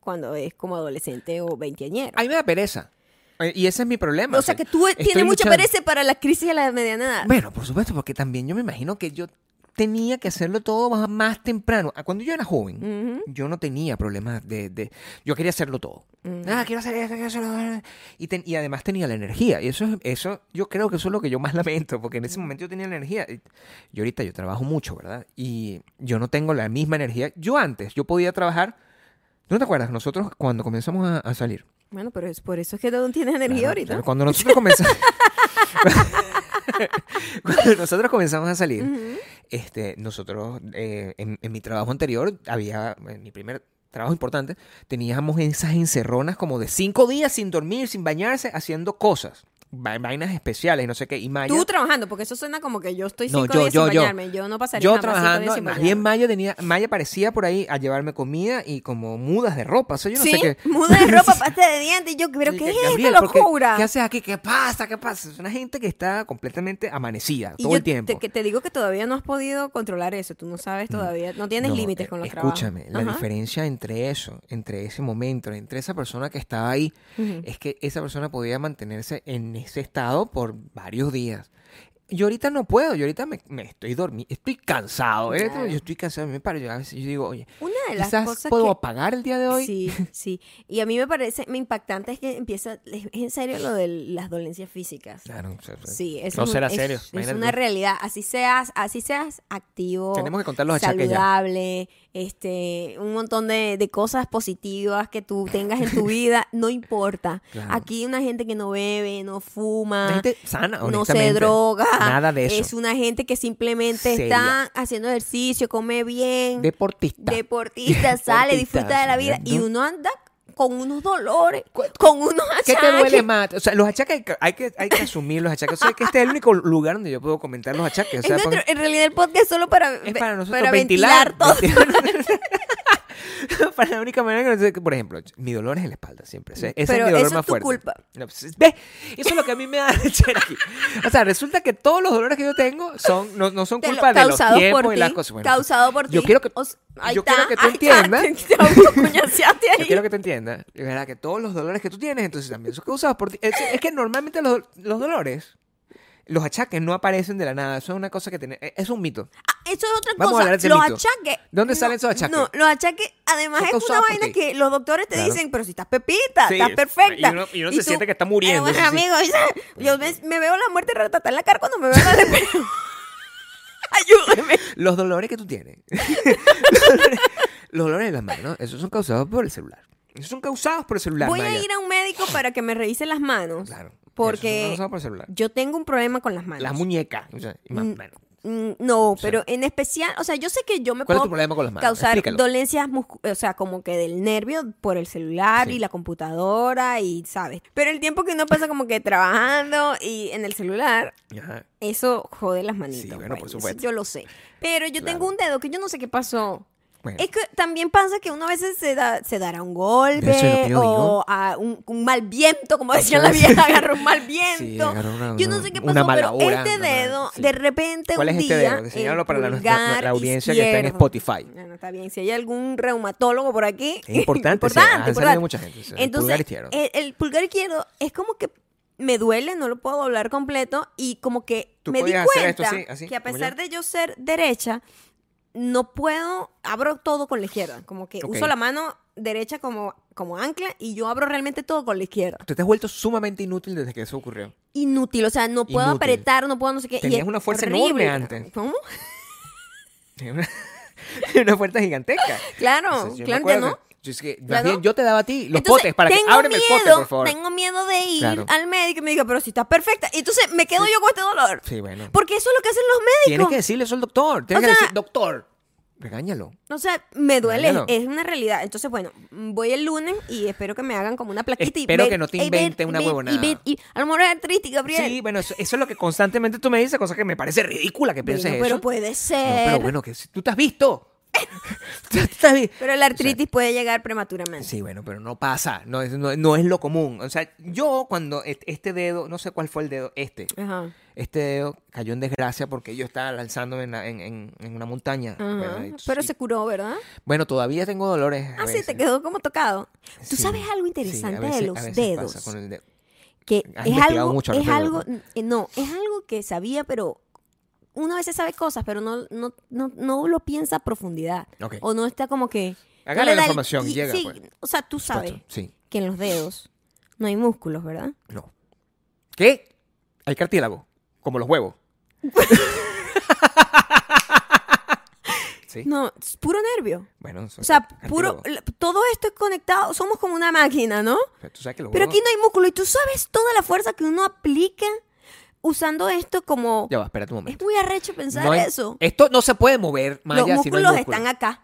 cuando es como adolescente o veinteañero. A mí me da pereza. Eh, Y ese es mi problema. O sea que tú tienes mucha pereza para la crisis de la mediana edad. Bueno, por supuesto, porque también yo me imagino que yo tenía que hacerlo todo más, más temprano. Ah, Cuando yo era joven, Ujú. yo no tenía problemas de, de- Yo quería hacerlo todo. Mm. Ah, quiero hacer esto, quiero hacerlo. Y, ten- y además tenía la energía. Y eso, es- eso, yo creo que eso es lo que yo más *laughs* lamento, porque en ese momento yo tenía la energía. Y ahorita yo trabajo mucho, ¿verdad? Y yo no tengo la misma energía. Yo antes, yo podía trabajar... ¿tú ¿No te acuerdas? Nosotros cuando comenzamos a, a salir, Bueno, pero es por eso es que no tienes energía Claro, ahorita. claro. Cuando nosotros comenzamos. *laughs* *laughs* *laughs* Cuando nosotros comenzamos a salir, Ujú. este, nosotros, eh, en, en mi trabajo anterior, había, en mi primer trabajo importante, teníamos esas encerronas como de cinco días sin dormir, sin bañarse, haciendo cosas, vainas especiales y no sé qué. Y Maya, Tú trabajando, porque eso suena como que yo estoy No, cinco yo- días yo- sin yo. bañarme. Yo no pasaría yo cinco días trabajando, sin más bien Maya tenía, Maya parecía por ahí a llevarme comida y como mudas de ropa, o sea, yo no sí, sé qué. *laughs* muda de ropa, *laughs* pasta de dientes. Y yo, pero Sí, ¿qué es esta ¿por qué- locura? ¿Qué haces aquí? ¿Qué pasa? ¿Qué pasa? Es una gente que está completamente amanecida Y todo yo el tiempo. Te, que te digo que todavía no has podido controlar eso. Tú no sabes todavía. No tienes No, límites eh, con los trabajos. Escúchame, la Ajá. diferencia entre eso, entre ese momento, entre esa persona que estaba ahí, Ujú. es que esa persona podía mantenerse en ese estado por varios días. Yo ahorita no puedo, yo ahorita me, me estoy dormido, estoy cansado, ¿eh? Claro. yo estoy cansado, me paro, yo a veces yo digo, oye, Una de las quizás cosas puedo que... apagar el día de hoy. Sí, sí. Y a mí me parece me impactante es que empieza, es en serio lo de las dolencias físicas. Claro, Sí, eso no es, será serio. es una realidad. Así seas, así seas activo, Tenemos que contar los saludable, este, un montón de, de cosas positivas que tú tengas en tu *laughs* vida, no importa. Claro. Aquí hay una gente que no bebe, no fuma, Una gente sana, no se droga. Nada de eso. Es una gente que simplemente Seria. está haciendo ejercicio, come bien, Deportista. deportista, *laughs* sale, disfruta de la vida y uno anda con unos dolores, *laughs* con unos ¿Qué te achaques. duele más? O sea, los achaques hay que, hay que, asumir los achaques. O sea, que este es el único lugar donde yo puedo comentar los achaques. O Es sea, nuestro- porque en realidad el podcast es solo para, es para nosotros para ventilar. todo. *laughs* *laughs* para la única manera que no sé, por ejemplo, mi dolor es en la espalda siempre. ese Pero es mi dolor eso más es tu fuerte. culpa. No, pues, ¿Ves? Eso es lo que a mí me da *laughs* rechera aquí. O sea, resulta que todos los dolores que yo tengo son, no, no son Te lo- culpa de los tiempos por y las ti, cosas. Bueno, causado por yo ti. quiero que- O s- ahí yo quiero que tú ahí está, entiendas. *laughs* Te autocuñaseaste ahí. Yo quiero que te entiendas, es verdad que todos los dolores que tú tienes, entonces también son causados por ti. Es, es que normalmente los, los dolores, los achaques no aparecen de la nada. Eso es una cosa que tiene, es un mito. Ah, Eso es otra Vamos a cosa. hablar de ese los mito. achaques. ¿Dónde no, salen esos achaques? No, los achaques, además es una vaina que los doctores te Claro. dicen, pero si estás pepita, Sí, estás es- perfecta. y uno- y uno se siente que está muriendo, Eh, bueno, sí, sí. amigo, yo me, me veo la muerte ratata en la cara cuando me veo la de *laughs* Ayúdeme. Los dolores que tú tienes, *laughs* los, dolores, los dolores de las manos, esos son causados por el celular. Son causados por el celular. Voy a ir a un médico para que me revise las manos. Claro. Porque esos son causados por el celular. yo tengo un problema con las manos. Las muñecas. o sea, y más- Mm, bueno, Mm, No, pero en especial, o sea, yo sé que yo me ¿Cuál es tu puedo problema con las manos? causar Explícalo. dolencias, o sea, como que del nervio por el celular Sí. y la computadora y, ¿sabes? Pero el tiempo que uno pasa como que trabajando y en el celular, Ajá. eso jode las manitas. Sí, bueno, por eso supuesto. yo lo sé. Pero yo tengo un dedo que yo no sé qué pasó. Bueno. Es que también pasa que uno a veces se, da, se dará un golpe es o a un, un mal viento, como decían las viejas, agarró un mal viento. agarró una- yo no sé qué pasó, pero hora, este mala- dedo, sí. de repente ¿Cuál un es este día, dedo? Enseñalo el para la, pulgar la audiencia que está en izquierdo. Spotify. Bueno, está bien, si hay algún reumatólogo por aquí. Es importante, *laughs* sí, importante, importante. mucha gente, sí, el Entonces, pulgar izquierdo. El, el pulgar izquierdo es como que me duele, no lo puedo doblar completo y como que ¿Tú me di hacer esto cuenta así, que a pesar de yo ser derecha, no puedo, abro todo con la izquierda, como que uso la mano derecha como, como ancla y yo abro realmente todo con la izquierda. Tú te has vuelto sumamente inútil desde que eso ocurrió. Inútil, o sea, no puedo Inútil. apretar, no puedo no sé qué. y Tenías es una fuerza horrible. enorme antes. ¿Cómo? *laughs* Una, *laughs* una puerta gigantesca. *laughs* Claro, claro que acuerdo no. Yo es que, Claro. bien, yo te daba a ti los Entonces, potes para que ábreme el miedo, pote, por favor. Tengo miedo de ir Claro. al médico y me diga, pero si estás perfecta. Y entonces me quedo yo con este dolor. Sí, bueno. Porque eso es lo que hacen los Tienes médicos. que decirle eso al doctor. Tienes O que sea- decir, doctor, regáñalo. O sea, me duele, Claro. es una realidad. Entonces, bueno, voy el lunes y espero que me hagan como una plaquita. Espero y que no te invente y una y huevonada. Y, y a lo mejor es Gabriel. Sí, bueno, eso, eso es lo que constantemente tú me dices, cosa que me parece ridícula que Bueno, pienses pero eso. puede No, ser. pero bueno, que si tú te has visto. *laughs* Pero la artritis puede llegar prematuramente. Sí, bueno, pero no pasa, no es, no, no es lo común. O sea, yo cuando este dedo, no sé cuál fue el dedo, este, Ajá. este dedo cayó en desgracia porque yo estaba lanzándome en, la- en, en- en una montaña. Pero se curó, ¿verdad? Bueno, todavía tengo dolores. Ah, sí, te quedó como tocado. Tú Sí, sabes algo sí, interesante veces- de los dedos. pasa con el dedo. que Has es algo, mucho es algo, no, es algo que sabía, pero uno a veces sabe cosas, pero no, no, no, no lo piensa a profundidad. Ok. O no está como que... Agarra la información y llega, Sí, pues. o sea, tú sabes Sí, que en los dedos no hay músculos, ¿verdad? no. ¿Qué? Hay cartílago, como los huevos. *laughs* sí. No, es puro nervio. Bueno, O sea, puro, todo esto es conectado, somos como una máquina, ¿no? Tú sabes que los Pero huevos- aquí no hay músculo y tú sabes toda la fuerza que uno aplica usando esto como... Ya va, espérate un Es momento. muy arrecho pensar No hay- eso. Esto no se puede mover, Maya, Los si no hay músculos músculo. están acá,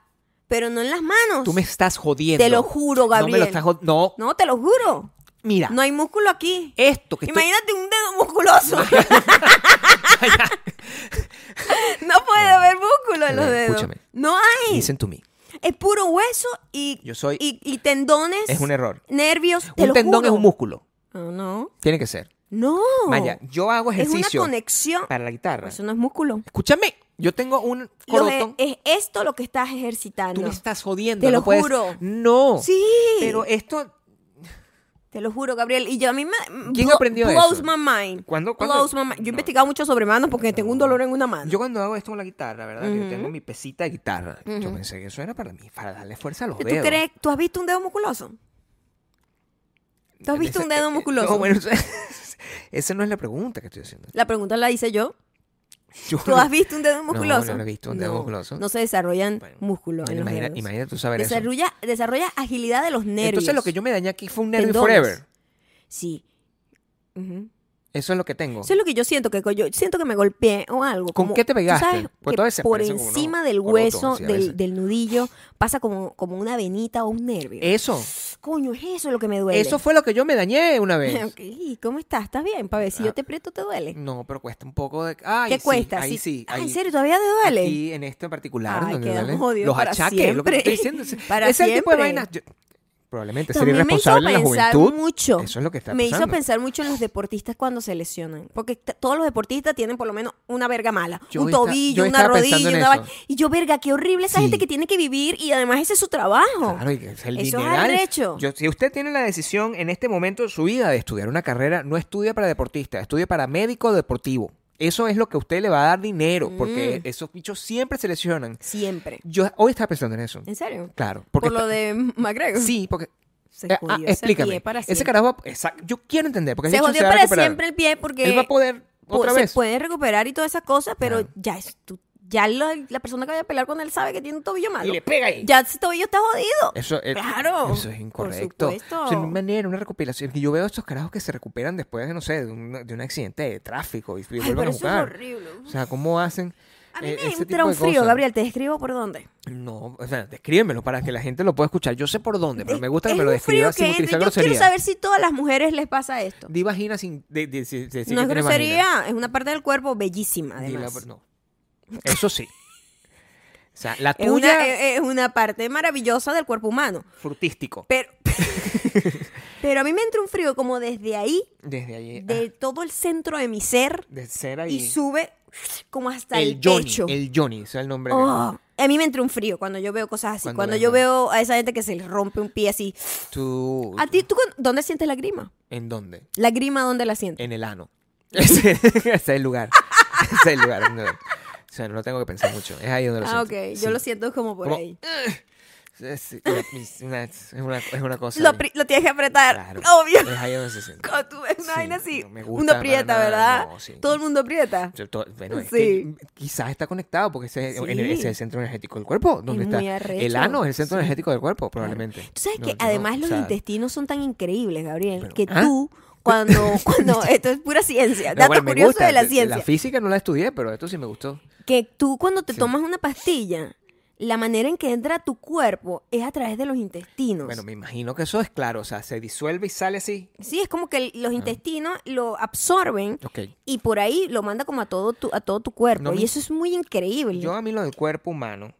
pero no en las manos. Tú me estás jodiendo. Te lo juro, No me Gabriel. lo estás No, No, te lo juro. mira. No hay músculo aquí. Esto que estoy... Imagínate un dedo musculoso. *laughs* *laughs* no puede haber músculo en los Gabriel, dedos. escúchame. No hay. Listen to me. Es puro hueso y, Yo soy- y, y tendones. Es un error. Nervios. Te Un lo tendón juro. es un músculo. No, no. Tiene que ser. No. Maya, yo hago Es una ejercicio conexión. para la guitarra. Eso no es músculo. Escúchame, yo tengo un corotón. es, es esto lo que estás ejercitando. Tú me estás jodiendo. Te no lo puedes- juro. No. Sí. Pero esto... Te lo juro, Gabriel. Y yo a mí me. ¿Quién aprendió blows eso? my mind. ¿Cuándo- cuándo? Blows my mind. Yo he No. investigado mucho sobre manos porque tengo un dolor en una mano. Yo cuando hago esto con la guitarra, ¿verdad? Yo tengo mi pesita de guitarra. Yo pensé que eso era para mí, para darle fuerza a los ¿Tú dedos. crees? ¿Tú has visto un dedo musculoso? ¿Tú has visto un dedo *laughs* musculoso? No, bueno, esa no es la pregunta que estoy haciendo. La pregunta la hice yo. *laughs* Yo ¿Tú has visto un dedo musculoso? No, no he visto un dedo No, musculoso. No se desarrollan Bueno, músculos en los imagina- dedos. imagínate tú saber eso. desarrolla, desarrolla agilidad de los nervios. Entonces lo que yo me dañé aquí fue un nervio Tendones. forever. Sí. Ujú. Eso es lo que tengo. Eso es lo que yo siento, que yo siento que me golpeé o algo. ¿Con como- qué te pegaste? sabes Pues que por encima del hueso, sí, del, nudillo, pasa como, como una venita o un nervio. Eso. Coño, es eso lo que me duele. Eso fue lo que yo me dañé una vez. *laughs* ¿Cómo estás? ¿Estás bien? Para ver si Ah. yo te aprieto, ¿te duele? No, pero cuesta un poco de... Ay, ¿Qué sí, cuesta? Ahí Sí. sí. Ah, ahí- ¿En serio? ¿Todavía te duele? Aquí en este en particular. Ay, donde duele los para achaques, lo que estoy siempre. diciendo. *laughs* Para es el tipo de siempre. vainas. yo- probablemente ser También me hizo irresponsable en la pensar juventud. mucho. Eso es lo que está me hizo pensar mucho en los deportistas cuando se lesionan. Porque todos los deportistas tienen por lo menos una verga mala. Yo un tobillo, una rodilla, una. Y yo, verga, qué horrible esa Sí. gente que tiene que vivir y además ese es su trabajo. Claro, es el Eso es arrecho. Yo- si usted tiene la decisión en este momento de su vida de estudiar una carrera, no estudia para deportista, estudia para médico deportivo. Eso es lo que a usted le va a dar dinero, porque Mm. esos bichos siempre se lesionan. Siempre. Yo hoy estaba pensando en eso. ¿En serio? Claro. Porque Por lo de McGregor. Sí, porque... Se eh, jodió ah, ese explícame. pie para ese siempre. carajo... exacto, yo quiero entender, porque Se ese jodió para recuperar. siempre el pie porque Él va a poder po- otra se vez. puede recuperar y todas esas cosas, pero Claro. ya es tu- ya la persona que vaya a pelear con él sabe que tiene un tobillo malo. Y le pega ahí. Ya ese tobillo está jodido. Eso es, Claro, Eso es por incorrecto. supuesto. O sea, manera, una recopilación. Yo veo estos carajos que se recuperan después de, no sé, de un, de un accidente de tráfico y, y Ay, vuelven pero a eso es jugar. horrible. O sea, ¿cómo hacen A mí eh, me entra un frío, cosas? Gabriel. ¿Te describo por dónde? No, o sea, descríbemelo para que la gente lo pueda escuchar. Yo sé por dónde, pero me gusta que me lo describas sin utilizar Yo quiero saber si todas las mujeres les pasa esto. Di vagina sin de, de- no es grosería, vagina. es una parte del cuerpo bellísima, además. por- no. Eso sí. O sea, la Es tuya, una, es- una parte maravillosa del cuerpo humano. frutístico. Pero, *laughs* pero a mí me entra un frío como desde ahí, Desde ahí, de ah, todo el centro de mi ser, de cera y, y sube como hasta el, el Johnny, pecho. el Johnny, ese es el nombre. de- Oh, a mí me entra un frío cuando yo veo cosas así. Cuando yo veo a esa gente que se le rompe un pie así. Tú, ¿A ti, tú, dónde sientes la grima? ¿En dónde? ¿La grima dónde la sientes? En el ano. *laughs* Ese, ese es el lugar. *laughs* Ese es el lugar. O sea, no lo tengo que pensar mucho. Es ahí donde lo ah, ok. siento. Yo Sí. lo siento como por Como- ahí. Es, una, es una- es una cosa. Lo, tienes que apretar. Claro. Obvio. Es ahí donde se siente. *laughs* Cuando tú ves una Sí, vaina así, no me gusta uno aprieta, nada, ¿verdad? no, sí. Todo el mundo aprieta. Yo Bueno, es Sí. que quizás está conectado porque ese, el- es el centro energético del cuerpo. Donde Es está muy arrecho. el ano es el centro energético del cuerpo, probablemente. Tú sabes No, que yo no, además o los sea, intestinos son tan increíbles, Gabriel, Pero- que ¿ah? tú, cuando, *laughs* cuando, esto es pura ciencia, dato bueno, curioso gusta, de la ciencia, La física no la estudié, pero esto sí me gustó. que tú cuando te Sí. tomas una pastilla, la manera en que entra a tu cuerpo es a través de los intestinos. Bueno, me imagino que eso es claro. O sea, se disuelve y sale así. Sí, es como que los intestinos lo absorben y por ahí lo manda como a todo tu, a todo tu cuerpo. No y eso es muy increíble. Yo a mí lo del cuerpo humano,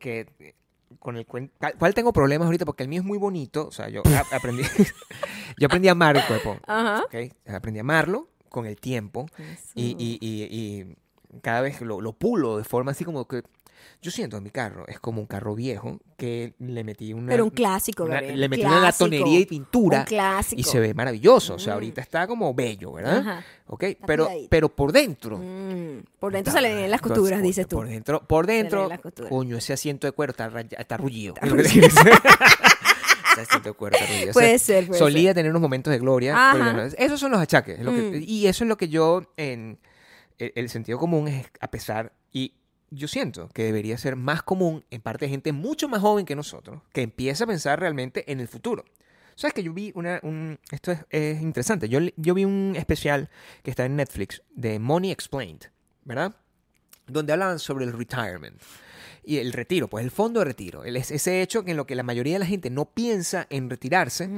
que con el cuen- ¿cuál- ¿Cuál tengo problemas ahorita? Porque el mío es muy bonito. O sea, yo *laughs* aprendí, *laughs* yo aprendí a amar el cuerpo. Ajá. ¿ok? Aprendí a amarlo con el tiempo. Y, y- y- y cada vez lo, lo pulo de forma así como que... Yo siento en mi carro, es como un carro viejo que le metí una... Pero un clásico, una- Gabriel. le metí clásico. una latonería y pintura Un clásico. y se ve maravilloso. O sea, Mm. ahorita está como bello, ¿verdad? Ajá. ¿Ok? Pero, cuidadito. pero por dentro... Mm, Por dentro Está- se le ven las costuras, dices tú. Por dentro, por dentro coño, ese asiento de cuero está, está rullido. *laughs* Está asiento de rullido. O sea, Puede ser, puede solía ser. tener unos momentos de gloria. No. Esos son los achaques. es lo que- Mm. y eso es lo que yo, en el, el sentido común, es a pesar. Y yo siento que debería ser más común en parte de gente mucho más joven que nosotros, que empieza a pensar realmente en el futuro. ¿Sabes que yo vi una... Un, esto es, es interesante. Yo, yo vi un especial que está en Netflix de Money Explained, ¿verdad? Donde hablaban sobre el retirement. Y el retiro, pues el fondo de retiro. El- es- ese hecho en lo que la mayoría de la gente no piensa en retirarse.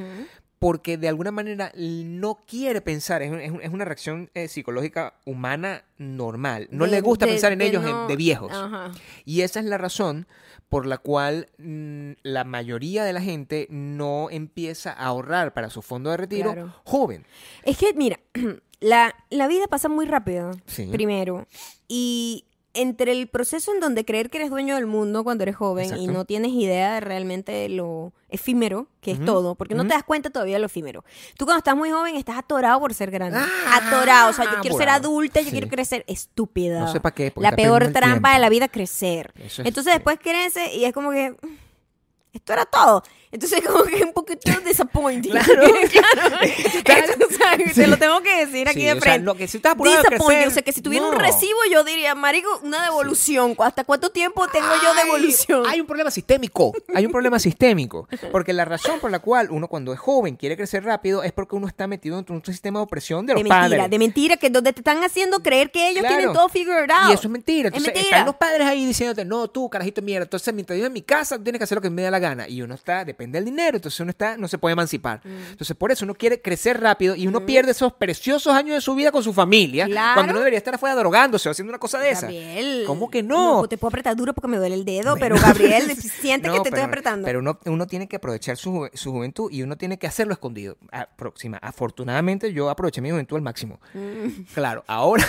Porque de alguna manera no quiere pensar, es, es un- es una reacción eh, psicológica humana normal. No De- le gusta de- pensar en de ellos en- de viejos. Ajá. Y esa es la razón por la cual mm, la mayoría de la gente no empieza a ahorrar para su fondo de retiro Claro. joven. Es que, mira, *clears throat* la, la vida pasa muy rápido, Sí. primero. Y entre el proceso en donde creer que eres dueño del mundo cuando eres joven y no tienes idea de realmente lo efímero que es todo, porque no te das cuenta todavía de lo efímero. Tú cuando estás muy joven estás atorado por ser grande. Ah, atorado. O sea, yo quiero ser adulta, yo sí. quiero crecer. Estúpida. No sé pa' qué, La peor trampa de la vida, crecer. Es- Entonces después crece y es como que... "Mm, Esto era todo. Entonces *laughs* como que un poquito *laughs* disappointing. Claro. claro. *laughs* Esto, o sea, Te lo tengo que decir aquí Sí, de o sea, frente. lo que si estás Disappointing. O sea, que si tuviera un no. recibo, yo diría, marico, una devolución. ¿Hasta cuánto tiempo tengo yo Ay, evolución? Hay un problema sistémico. Hay un problema sistémico. Porque la razón por la cual uno cuando es joven quiere crecer rápido es porque uno está metido dentro de un sistema de opresión de los de mentira, padres. de mentira, que donde te están haciendo creer que ellos Claro. tienen todo figured out. Y eso es mentira. Es Entonces, mentira. están los padres ahí diciéndote, no, tú, carajito mierda. Entonces, mientras vives en mi casa, tú tienes que hacer lo que me da la gana. Y uno está, depende del dinero. Entonces, uno está, no se puede emancipar. Mm. Entonces, por eso uno quiere crecer rápido y uno pierde esos preciosos años de su vida con su familia. Claro. Cuando uno debería estar afuera drogándose o haciendo una cosa de esa. Gabriel. ¿Cómo que no? te puedo apretar duro porque me duele el dedo, pero Gabriel, *laughs* siente No, que te pero- estoy apretando. Pero uno, uno tiene que aprovechar su, su juventud y uno tiene que hacerlo escondido. Aproxima. Afortunadamente yo aproveché mi juventud al máximo. Mm. Claro, ahora,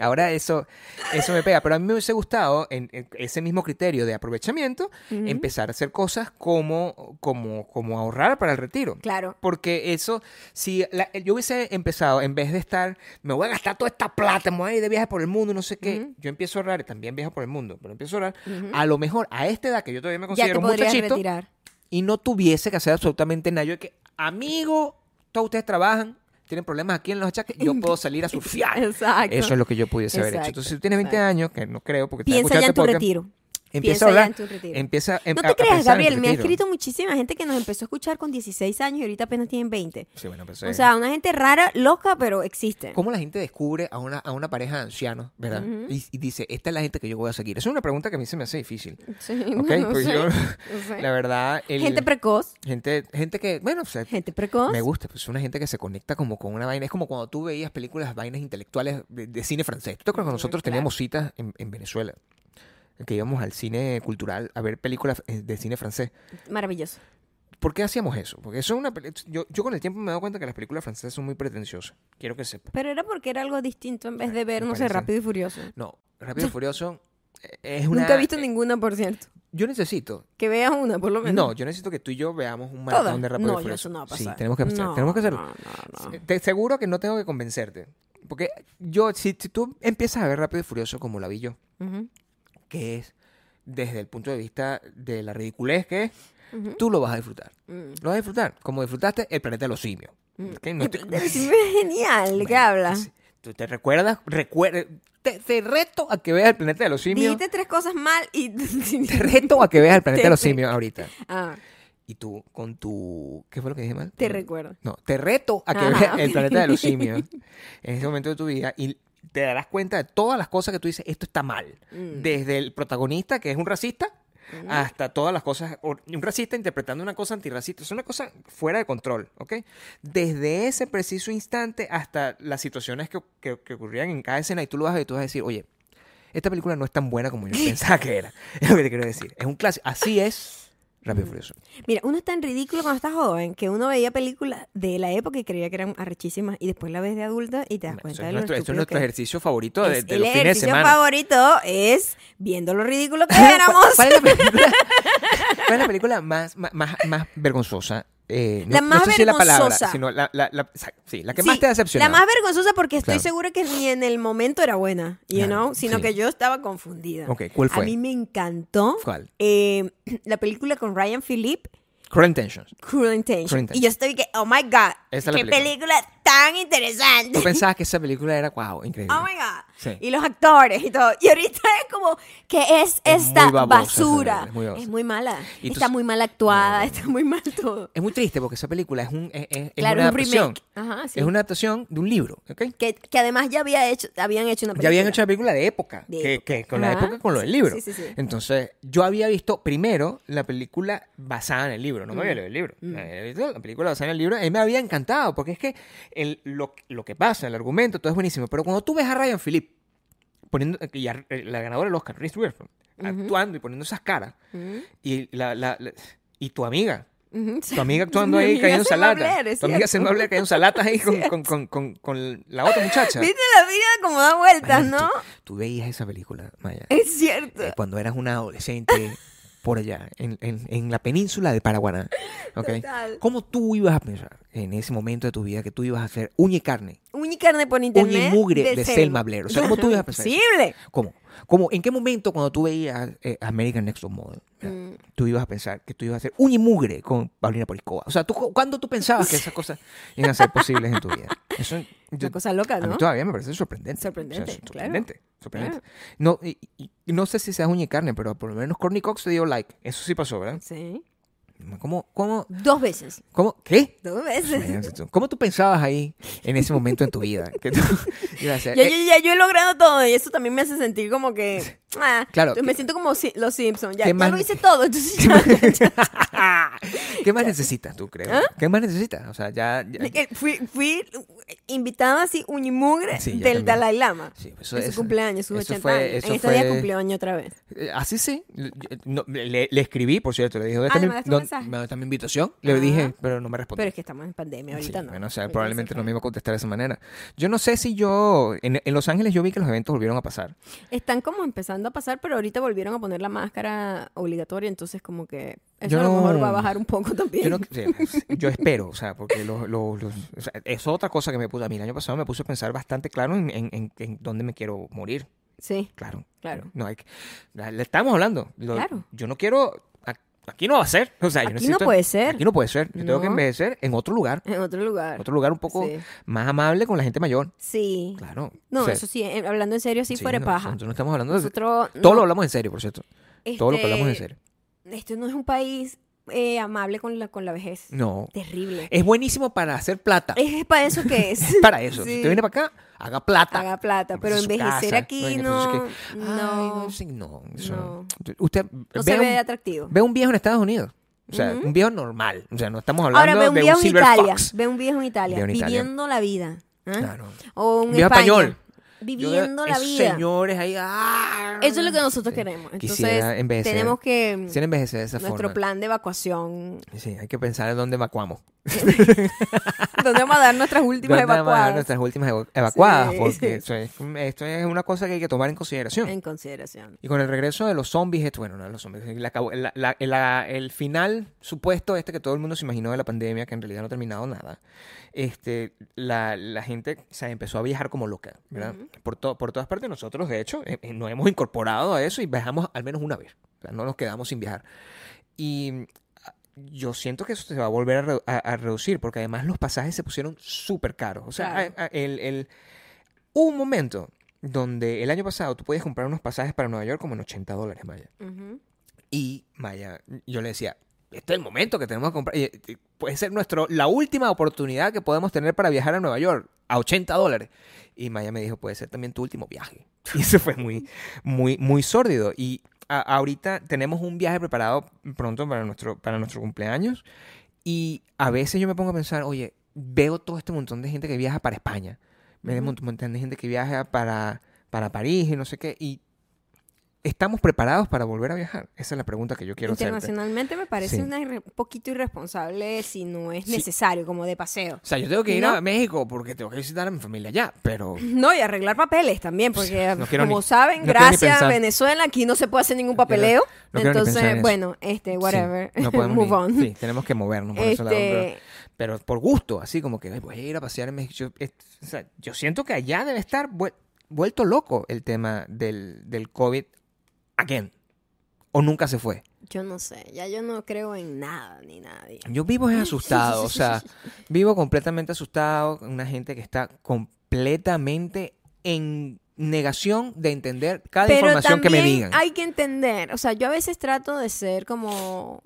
ahora eso, eso me pega. Pero a mí me hubiese gustado, en, en ese mismo criterio de aprovechamiento, empezar a hacer cosas como, como, como ahorrar para el retiro. Claro. Porque eso, si la- yo hubiese empezado, en vez de estar, me voy a gastar toda esta plata, me voy a ir de viaje por el mundo, no sé qué, yo empiezo a ahorrar, y también viajo por el mundo, pero empiezo a ahorrar, a lo mejor a esta edad que yo todavía me considero un muchachito, retirar. y no tuviese que hacer absolutamente nada. Yo que, amigo, todos ustedes trabajan, tienen problemas aquí en los achaques, yo puedo salir a *laughs* surfear. Exacto. Eso es lo que yo pudiese haber hecho. Entonces, si tú tienes 20 exacto. años, que no creo, porque Piensa ya en tu podcast, retiro. Empieza a hablar. en tu retiro. Empieza em- No te a creas, Gabriel, me ha escrito muchísima gente que nos empezó a escuchar con 16 años y ahorita apenas tienen 20. Sí, bueno, pues, O eh, sea, una gente rara, loca, pero existe. ¿Cómo la gente descubre a una, a una pareja de ancianos, verdad? Y, y dice, esta es la gente que yo voy a seguir. Esa es una pregunta que a mí se me hace difícil. Sí, ¿Ok? no Pues yo, sé. la verdad, el- Gente precoz. gente, gente que, bueno, o sea, Gente precoz. me gusta, pues una gente que se conecta como con una vaina. Es como cuando tú veías películas, vainas intelectuales de, de cine francés. ¿Tú te acuerdas Mm, nosotros claro. teníamos citas en, en Venezuela? Que íbamos al cine cultural a ver películas eh, de cine francés. Maravilloso. ¿Por qué hacíamos eso? Porque eso es una yo, yo con el tiempo me he dado cuenta que las películas francesas son muy pretenciosas. Quiero que sepas. Pero era porque era algo distinto en vez de ver, no sé. Rápido y Furioso. No, Rápido y *laughs* Furioso eh, es una... Nunca he visto ninguna, por cierto. Yo necesito... Que veas una, por lo menos. No, yo necesito que tú y yo veamos un maratón ¿Todas? de Rápido No, y Furioso. eso no va a Sí, pasar. tenemos que hacer- No, tenemos que hacerlo. no, no, no. Te aseguro que no tengo que convencerte. Porque yo, si, si tú empiezas a ver Rápido y Furioso como la vi yo, Ujú, que es desde el punto de vista de la ridiculez que es, tú lo vas a disfrutar. mm. Lo vas a disfrutar, como disfrutaste el planeta de los simios. Mm. ¿ok? No te- *laughs* *laughs* Es genial, ¿de qué hablas? ¿Tú te recuerdas? Recuerda, te, te reto a que veas el planeta de los simios. Dijiste tres cosas mal y... *laughs* Te reto a que veas el planeta de los simios ahorita. ah, Y tú, con tu... ¿Qué fue lo que dije mal? te recuerdo. No, te reto a que Ajá, veas el planeta de los simios en ese momento de tu vida y te darás cuenta de todas las cosas que tú dices, esto está mal. Mm. Desde el protagonista, que es un racista, Mm. hasta todas las cosas, un racista interpretando una cosa antirracista. Es una cosa fuera de control, ¿ok? Desde ese preciso instante hasta las situaciones que, que- que ocurrían en cada escena y tú lo vas a ver y tú vas a decir, oye, esta película no es tan buena como yo *laughs* pensaba que era. *laughs* Es lo que te quiero decir. Es un clásico. Así es Rápido y Furioso. Mira, uno es tan ridículo cuando está joven que uno veía películas de la época y creía que eran arrechísimas y después la ves de adulta y te das Eso cuenta es de lo nuestro, eso es nuestro que ejercicio favorito de, de El los fines de ejercicio semana. favorito es viendo lo ridículo que *laughs* éramos. ¿Cuál es la película, *laughs* cuál es la película más, más, más, más vergonzosa? Eh, no, La no más sé si es la palabra, vergonzosa. sino la, la, la- sí, la que Sí, más te ha decepcionado. La más vergonzosa porque estoy Claro. segura que ni en el momento era buena, you Claro, know, sino sí. que yo estaba confundida. Ok, ¿cuál fue? A mí me encantó ¿Cuál? eh, la película con Ryan Philippe, Cruel Intentions. Cruel Intentions. Cruel Y Intentions. yo estoy que, oh my God, Esa qué película. película tan interesante. Tú pensabas que esa película era wow, increíble. Oh my God. Sí. Y los actores y todo. Y ahorita es como, ¿qué es, Es esta babosa basura? es muy babosa. es muy mala. Y está muy mal actuada, No, no, está muy mal todo. Es muy triste porque esa película es, un, es, es- Claro, una un adaptación. remake. Ajá, sí. Es una adaptación de un libro, ¿ok? Que, que además ya había hecho, habían hecho una película. Ya habían hecho la película de época, De que, época. que con la época con lo del libro. sí, sí, sí. Entonces, yo había visto primero la película basada en el libro, no me había Mm. leído el libro. Mm. La película basada en el libro, y me había encantado, porque es que el- lo, lo que pasa, el argumento, todo es buenísimo. Pero cuando tú ves a Ryan Philippe poniendo, y a- eh, la ganadora del Oscar, Reese Witherspoon, actuando y poniendo esas caras, y, la, la- la- y tu amiga, tu amiga *laughs* actuando ahí cayendo salatas. Tu amiga a hablar cayendo salatas ahí con, con, *laughs* con, con, con la otra muchacha. Viste la vida como da vueltas, Maya, ¿no? Tú, tú veías esa película, Maya, Es cierto. eh, cuando eras una adolescente por allá, en, en, en la península de Paraguaná. ¿ok? Total. ¿Cómo tú ibas a pensar en ese momento de tu vida que tú ibas a hacer uña y carne, Uña y carne por internet. uña y mugre de, Selma Blair? O sea, ¿cómo tú ibas a pensar? Posible. ¿Cómo? ¿Cómo? ¿En qué momento cuando tú veías eh, American Next Top Model. Mm. tú ibas a pensar que tú ibas a hacer uña y mugre con Paulina Poriscoa? O sea, ¿tú, ¿cuándo tú pensabas que esas cosas iban a ser posibles en tu vida? Eso, yo- Una cosa loca, a mí ¿no? todavía me parece sorprendente. Sorprendente, O sea, claro. sorprendente. sorprendente. No, y, y- y no sé si seas uña y carne, pero por lo menos Courtney Cox te dio like. Eso sí pasó, ¿verdad? Sí. ¿Cómo? ¿Cómo? Dos veces. ¿Cómo? ¿Qué? Dos veces. ¿Cómo tú pensabas ahí en ese momento en tu vida? Que tú ibas a hacer, Ya, eh, yo he logrado todo y eso también me hace sentir como que... *laughs* ah, Claro, me que- siento como si- los Simpsons. Ya, ¿Qué ya más- lo hice todo. Entonces ¿Qué ya- más, *laughs* ya- *laughs* ¿Qué más necesitas tú, creo? ¿Ah? ¿Qué más necesitas? O sea, ya... fui, fui invitada así uñimugre Sí, del. Dalai Lama. Sí, eso- en su eso- cumpleaños, sus eso 80 fue- años. En este día fue- cumplió año otra vez. Eh, Así sí. No, le, le escribí, por cierto, le dije, ¿dónde está, Ah, ¿le mi, dónde-? ¿dónde está mi invitación? Le Ah. dije, pero no me respondió. Pero es que estamos en pandemia, ahorita Sí, no. bueno, o sea, probablemente no me iba a contestar de esa manera. Yo no sé si yo... En, en Los Ángeles yo vi que los eventos volvieron a pasar. Están como empezando a pasar, pero ahorita volvieron a poner la máscara obligatoria, entonces como que eso Yo a lo mejor va a bajar un poco también. Yo, no- *laughs* sí, yo espero, o sea, porque los, los- los- o sea, es otra cosa que me puse... A mí el año pasado me puse a pensar bastante claro en, en, en- en dónde me quiero morir. Sí, Claro. Claro. No hay que- le estamos hablando. Lo- Claro. Yo no quiero aquí no va a ser. O sea, yo Aquí no puede ser. Aquí no puede ser. Yo tengo que envejecer en otro lugar. En otro lugar. En otro lugar un poco Sí. más amable con la gente mayor. Sí. Claro. No, O sea, eso sí, eh, hablando en serio, sí, sí, fuera no, paja. Nosotros no estamos hablando de... Nosotros, Todo no, lo hablamos en serio, por cierto. Todo lo que hablamos en este, serio. Esto no es un país eh, amable con la, con la vejez. No. Terrible. Es buenísimo para hacer plata. Es para eso que *laughs* es. para eso. Si usted viene para acá, haga plata. Haga plata, pero envejecer casa, aquí no, no, Ay, no, eso- no. Usted no ve, se un, ve atractivo. ve un viejo en Estados Unidos. O sea, un viejo normal. O sea, no estamos hablando Ahora ve un de viejo un en Italia, Fox. ve un viejo en Italia, Viejo en Italia. viviendo la vida. ¿ah? Claro. O un Viejo España, español. viviendo Yo la vida. Señores ahí. ¡ah! Eso es lo que nosotros Sí. queremos. Entonces, envejecer. tenemos que envejecer de esa nuestro forma. plan de evacuación, Sí, hay que pensar en dónde evacuamos. *laughs* donde vamos a dar nuestras últimas ¿Dónde vamos a dar evacuadas nuestras últimas evacuadas. Sí, porque. Esto, es, esto es una cosa que hay que tomar en consideración. en consideración. Y con el regreso de los zombies, esto, bueno, no de los zombies, la la- la- el final supuesto este que todo el mundo se imaginó de la pandemia, que en realidad no ha terminado nada, este, la, gente se empezó a viajar como loca, ¿verdad? por, to- por todas partes nosotros, de hecho, eh, eh, nos hemos incorporado a eso y viajamos al menos una vez, o sea, no nos quedamos sin viajar. Y yo siento que eso se va a volver a, re- a- a reducir, porque además los pasajes se pusieron súper caros. O sea, Claro. a- a- el, el- hubo un momento donde el año pasado tú podías comprar unos pasajes para Nueva York como en 80 dólares, Maya. Y Maya, yo le decía, este es el momento que tenemos que comprar. y, eh, puede ser nuestro, la última oportunidad que podemos tener para viajar a Nueva York a 80 dólares. Y Maya me dijo, puede ser también tu último viaje. *laughs* Y eso fue muy, muy, muy sórdido. Y a- ahorita tenemos un viaje preparado pronto para nuestro, para nuestro cumpleaños. Y a veces yo me pongo a pensar, oye, veo todo este montón de gente que viaja para España. Veo un Ujú. montón de gente que viaja para, para París y no sé qué. Y ¿estamos preparados para volver a viajar? Esa es la pregunta que yo quiero hacerte. Internacionalmente me parece Sí. una un poquito irresponsable si no es Sí. necesario, como de paseo. O sea, yo tengo que ir ¿No? a México porque tengo que visitar a mi familia allá, pero *laughs* No, y arreglar papeles también, porque *laughs* No como ni- saben, no gracias pensar. Venezuela, aquí no se puede hacer ningún papeleo. Entonces, bueno, este, whatever. Sí, no *laughs* podemos Move on. Sí, tenemos que movernos por ese lado, pero, Este, pero por gusto, así como que "Ay, voy a ir a pasear en México. Yo, es- o sea, yo siento que allá debe estar vuel- vuelto loco el tema del, del COVID again. O nunca se fue. yo no sé, ya yo no creo en nada ni nadie. Yo vivo es *laughs* asustado, o sea, vivo completamente asustado, una gente que está completamente en negación de entender cada Pero información que me digan. hay que entender, o sea, yo a veces trato de ser como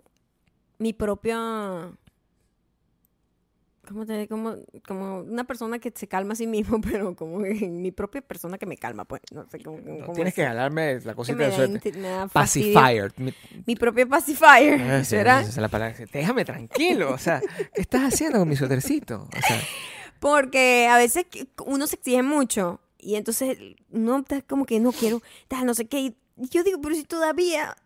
mi propia ¿Cómo te como, como una persona que se calma a sí mismo, *laughs* pero como mi propia persona que me calma, pues, no sé cómo, No, cómo tienes que decirlo. jalarme la Que cosita de suerte. Pacifier. Mi- Mi propio pacifier, Ah, sí, ¿será? esa es la palabra. Déjame tranquilo. O sea, ¿qué estás haciendo con mi suétercito? O sea, Porque a veces que uno se exige mucho y entonces está como que no quiero, no sé qué. Y yo digo, pero si todavía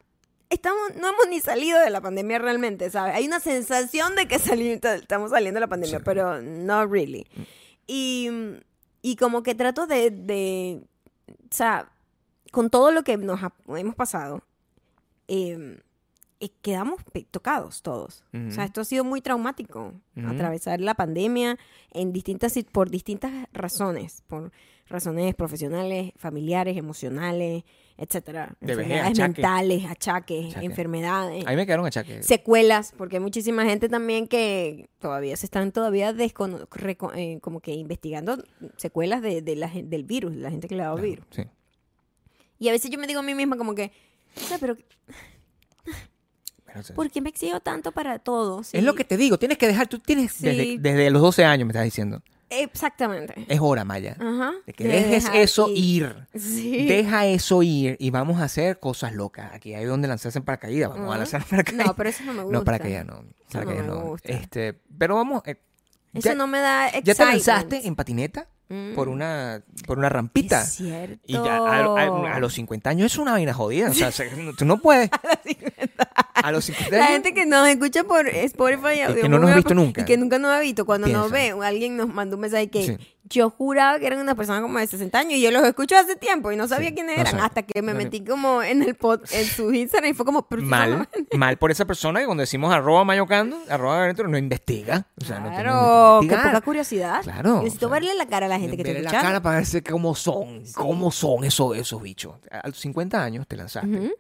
estamos, no hemos ni salido de la pandemia realmente, ¿sabes? Hay una sensación de que sali- estamos saliendo de la pandemia, Sí. pero no really. Y, y como que trato de, de, o sea, con todo lo que nos ha- hemos pasado, eh, eh, quedamos tocados todos. O sea, esto ha sido muy traumático. Atravesar la pandemia en distintas, por distintas razones. Por razones profesionales, familiares, emocionales, etcétera. De vejez, Enfermedades achaque. mentales, achaques, Achaque. enfermedades. a mí me quedaron achaques. Secuelas, porque hay muchísima gente también que todavía se están todavía eh, como que investigando secuelas de, de la del virus, la gente que le ha dado Claro, virus. sí. Y a veces yo me digo a mí misma como que, o sea, pero ¿por qué me exijo tanto para todo? Es lo que te digo. Tienes que dejar. Tú tienes. Sí. Desde, desde los 12 años me estás diciendo. Exactamente. Es hora, Maya. Ajá. De que De dejes eso ir. Sí. Deja eso ir y vamos a hacer cosas locas. Aquí hay donde lanzarse en paracaídas. Vamos a lanzar en paracaídas. No, pero eso no me gusta. No, paracaídas no. Eso no Paracaídas me no. gusta. Este, pero vamos. eh, Eso ya, no me da ¿Ya te excitement. lanzaste en patineta? Mm. Por una, por una rampita. Es cierto. Y ya a, a- a los 50 años es una vaina jodida. O sea, se- tú no *laughs* puedes. A los 50 La años. gente que nos escucha por Spotify Y que no nos ha visto nunca. y que nunca nos ha visto, cuando nos ve, alguien nos mandó un mensaje que Sí. Yo juraba que eran una persona como de 60 años y yo los escucho hace tiempo y no sabía Sí, quiénes no eran hasta que me No, metí como en el pod, en su Instagram y fue como Mal, mal por esa persona que cuando decimos arroba mayocando, arroba Gabriel, no investiga. O sea, Claro, no investiga. poca curiosidad. Claro, Necesito o sea, verle la cara a la gente que te Verle la escucha. cara para ver cómo son, cómo son esos, esos bichos. A los 50 años te lanzaste.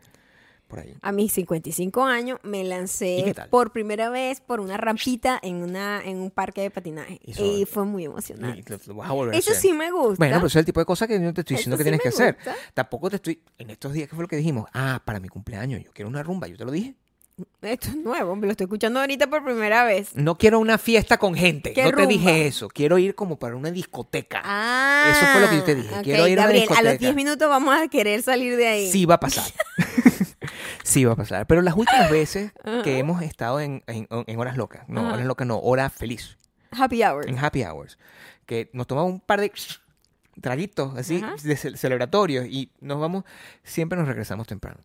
Por ahí. A mis 55 años me ¿Y lancé por primera vez por una rampita en una en un parque de patinaje Y eso- y fue muy emocionante. lo, lo vas a volver a Eso hacer. sí me gusta. Bueno, pero eso es el tipo de cosas que yo te estoy diciendo Eso que sí tienes que hacer. Tampoco te estoy. En estos días, ¿qué fue lo que dijimos? Ah, para mi cumpleaños, yo quiero una rumba, yo te lo dije. Esto es nuevo, me lo estoy escuchando ahorita por primera vez. No quiero una fiesta con gente. ¿Qué no te dije eso. Quiero ir como para una discoteca. Ah, Eso fue lo que yo te dije. Quiero ir a una Gabriel, a los discoteca. 10 minutos vamos a querer salir de ahí. Sí va a pasar. *laughs* sí va a pasar. Pero las últimas *laughs* veces que hemos estado en, en- en horas locas, no, Ajá. horas locas no, hora feliz, Happy hour. en happy hours, que nos tomamos un par de traguitos así, Ajá. de ce- celebratorios y nos vamos, siempre nos regresamos temprano.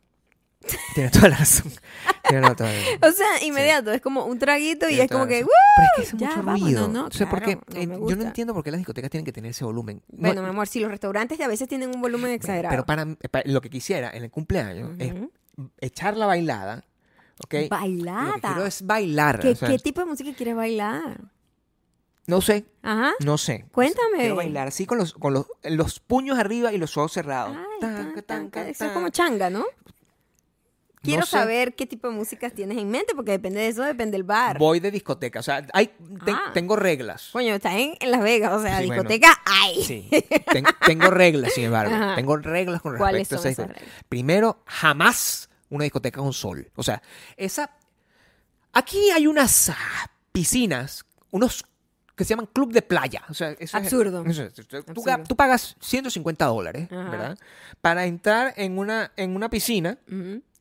Tienes toda la razón. *laughs* Tienes toda la razón. O sea, inmediato, es como un traguito y es como que. ¡uh! Pero es que hace ya, mucho vámonos, ruido. ¿no? O sea, porque Claro, no eh, yo no entiendo por qué las discotecas tienen que tener ese volumen. No- Bueno, mi amor, si los restaurantes a veces tienen un volumen exagerado. pero para, para- lo que quisiera en el cumpleaños es Ujú. Echar la bailada, ¿ok? Lo que Bailada. quiero es bailar. ¿Qué, o sea, qué tipo de música quieres bailar? No sé, Ajá. no sé. Cuéntame. Quiero bailar así con los, con los, los puños arriba y los ojos cerrados. Ay, Tan, tan, tan, tan, tan, Eso es como changa, ¿no? Quiero No sé. saber qué tipo de músicas tienes en mente, porque depende de eso, depende del bar. Voy de discoteca. O sea, hay, Ah. tengo reglas. Coño, estás en, en Las Vegas, o sea, Sí, bueno. discoteca hay. Sí, ten- tengo reglas, sin embargo. *laughs* Ajá. Tengo reglas con ¿Cuáles respecto a son esa esas discoteca. reglas? Primero, jamás una discoteca con sol. O sea, esa. Aquí hay unas ah, piscinas, unos que se llaman club de playa. O sea, eso es- Absurdo. eso es- tú, Absurdo. tú pagas 150 dólares, Ajá. ¿verdad? Para entrar en una, en una piscina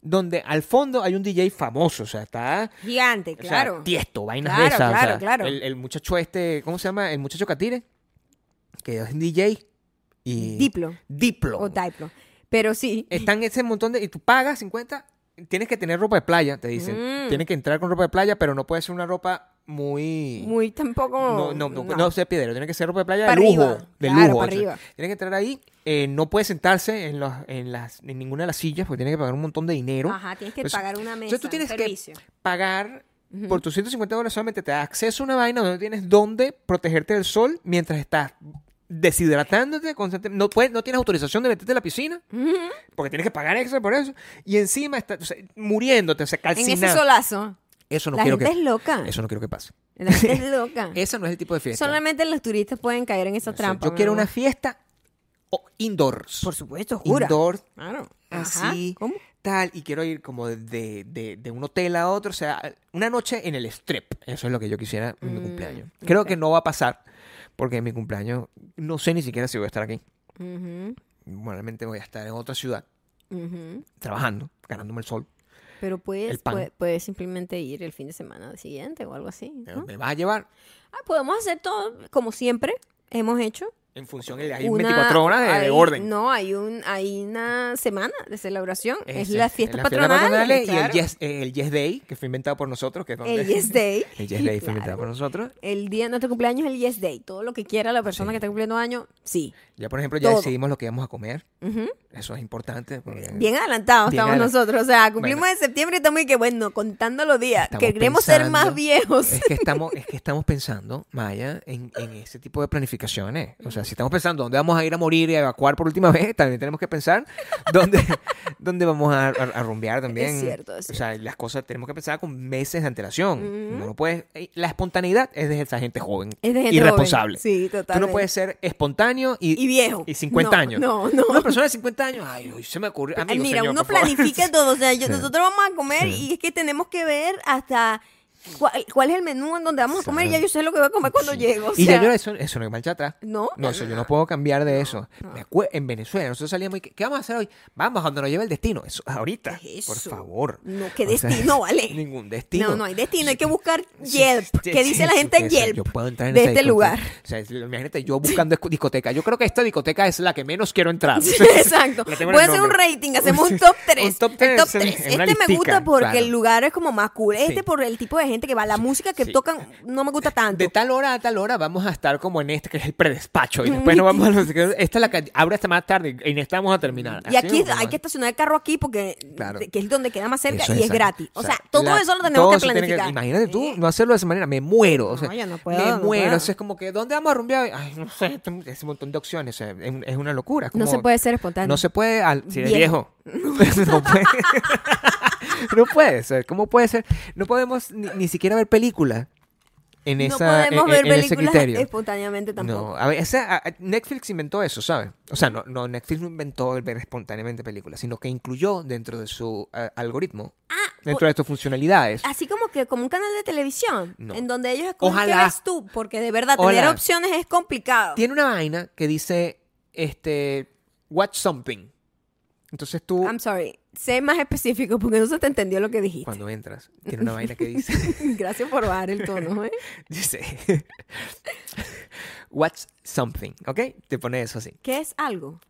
donde al fondo hay un DJ famoso. O sea, está. Gigante, o sea, claro. tiesto, vainas Claro, de esas. o claro, sea, claro. El, el muchacho este, ¿cómo se llama? El muchacho Catire, que es un DJ. Y Diplo Diplo. o Diplo. Pero sí. Están ese montón de. Y tú pagas 50. Tienes que tener ropa de playa, te dicen. Mm. Tienes que entrar con ropa de playa, pero no puede ser una ropa muy. Muy tampoco. no, no, no, no ser piedrero. Tiene que ser ropa de playa de lujo. arriba. De Claro, lujo. pa' o sea, arriba. Tiene que entrar ahí. eh, no puede sentarse en, los, en, las, en ninguna de las sillas porque tiene que pagar un montón de dinero. Ajá, tienes que Pues, pagar una mesa. Entonces tú tienes que pagar por tus 150 dólares solamente te da acceso a una vaina donde tienes dónde protegerte del sol mientras estás deshidratándote constantemente. No, puedes, no tienes autorización de meterte en la piscina porque tienes que pagar extra por eso. Y encima estás o sea, muriéndote, o sea, En ese solazo. Eso no la quiero gente que es loca. eso no quiero que pase. La gente es *laughs* loca. Ese no es el tipo de fiesta. Solamente los turistas pueden caer en esa trampa. yo quiero una fiesta indoors. Por supuesto, jura. Indoor, Claro. Así, ¿Cómo? tal, y quiero ir como de, de- de- un hotel a otro, o sea, una noche en el strip. Eso es lo que yo quisiera en mi Mm, cumpleaños. Creo que no va a pasar, porque en mi cumpleaños no sé ni siquiera si voy a estar aquí. Ujú, Probablemente voy a estar en otra ciudad, trabajando, ganándome el sol. Pero puedes, puedes simplemente ir el fin de semana siguiente o algo así. ¿no? Me vas a llevar Ah, podemos hacer todo como siempre hemos hecho. En función de hay Una- 24 horas de, de hay- orden. No, hay un hay una semana de celebración. es la fiesta patronal. y el claro. yes, eh, el Yes Day, que fue inventado por nosotros. Que es donde- El Yes Day. *laughs* el Yes Day fue Claro. inventado por nosotros. El día de nuestro cumpleaños es el Yes Day. Todo lo que quiera la persona Sí. que está cumpliendo años, sí. Ya, por ejemplo, ya Todo. decidimos lo que íbamos a comer. Ujú. Eso es importante. Bien adelantados estamos nosotros. O sea, cumplimos Bueno. en septiembre y estamos y que, bueno, contando los días. Estamos Que queremos ser más pensando- viejos. Es que estamos, *laughs* es que estamos pensando, Maya, en, en ese tipo de planificaciones. O sea, si estamos pensando dónde vamos a ir a morir y a evacuar por última *laughs* vez, también tenemos que pensar dónde, *laughs* dónde vamos a, a, a rumbear también. Es cierto, es O sea, las cosas tenemos que pensar con meses de antelación. No lo puedes, eh, la espontaneidad es de esa gente joven. Es de gente irresponsable. joven. Sí, Tú totalmente. no puedes ser espontáneo y, Y viejo. y 50 No, años. No, no. Una persona de 50 años, ay, se me ocurrió. Ay, Amigo, mira, señor, uno favor. planifica *laughs* todo. O sea, yo- Sí. nosotros vamos a comer Sí. y es que tenemos que ver hasta cuál, cuál es el menú en donde vamos a comer. Ya yo sé lo que voy a comer cuando Sí. llego. O y ya yo eso, eso no hay marcha atrás. No, No, eso yo no puedo cambiar de eso. no. En Venezuela, nosotros salíamos y ¿qué, vamos a hacer hoy? Vamos a donde nos lleve el destino. Eso, ahorita. ¿Qué es Por favor. No, qué O sea, destino, *laughs* vale. Ningún destino. No, no hay destino. Hay que buscar Yelp. sí, ¿Qué sí, dice la gente en Yelp? Yo puedo entrar en de este lugar. O sea, imagínate, yo buscando disco- discoteca. Yo creo que esta discoteca es la que menos quiero entrar. *laughs* Exacto. Puede el ser un rating, hacemos *laughs* un top 3. Un top el tres, top sí, 3. en una Este me gusta porque el lugar es como más cool. Este por el tipo de gente que va. La música que Sí. tocan no me gusta tanto. De tal hora a tal hora vamos a estar como en este, que es el predespacho. Y después nos vamos a los... Esta es la que abre hasta más tarde y en esta vamos a terminar. Y Así aquí hay que estacionar el carro aquí porque Claro. que es donde queda más cerca Eso y es gratis. O sea, todo la- eso lo tenemos que planificar. imagínate tú, no hacerlo de esa manera, me muero. o sea, No, yo no puedo, me no muero. puedo. O sea, es como que, ¿dónde vamos a rumbear? Ay, no sé, es un montón de opciones. o sea, es, es una locura. No como- se puede ser espontáneo. No se puede, al- si eres viejo. Viejo. *laughs* no puede, *laughs* no puede ser. ¿Cómo puede ser? No podemos ni, ni siquiera ver películas en, no esa, podemos en- ver en ese películas criterio. espontáneamente tampoco. No, a ver, esa- a- a- Netflix inventó eso, ¿sabes? O sea, no, no, Netflix no inventó el ver espontáneamente películas, sino que incluyó dentro de su eh, algoritmo, dentro de sus funcionalidades. Así como que como un canal de televisión, No. en donde ellos escogen qué ves tú, porque de verdad tener opciones es complicado. Tiene una vaina que dice, este, watch something. Entonces tú, I'm sorry, sé más específico porque no se te entendió lo que dijiste. cuando entras, tiene una vaina que dice, *laughs* Gracias por bajar el tono, ¿eh? *laughs* dice, *laughs* watch something, ¿ok? Te pone eso así. ¿Qué es algo?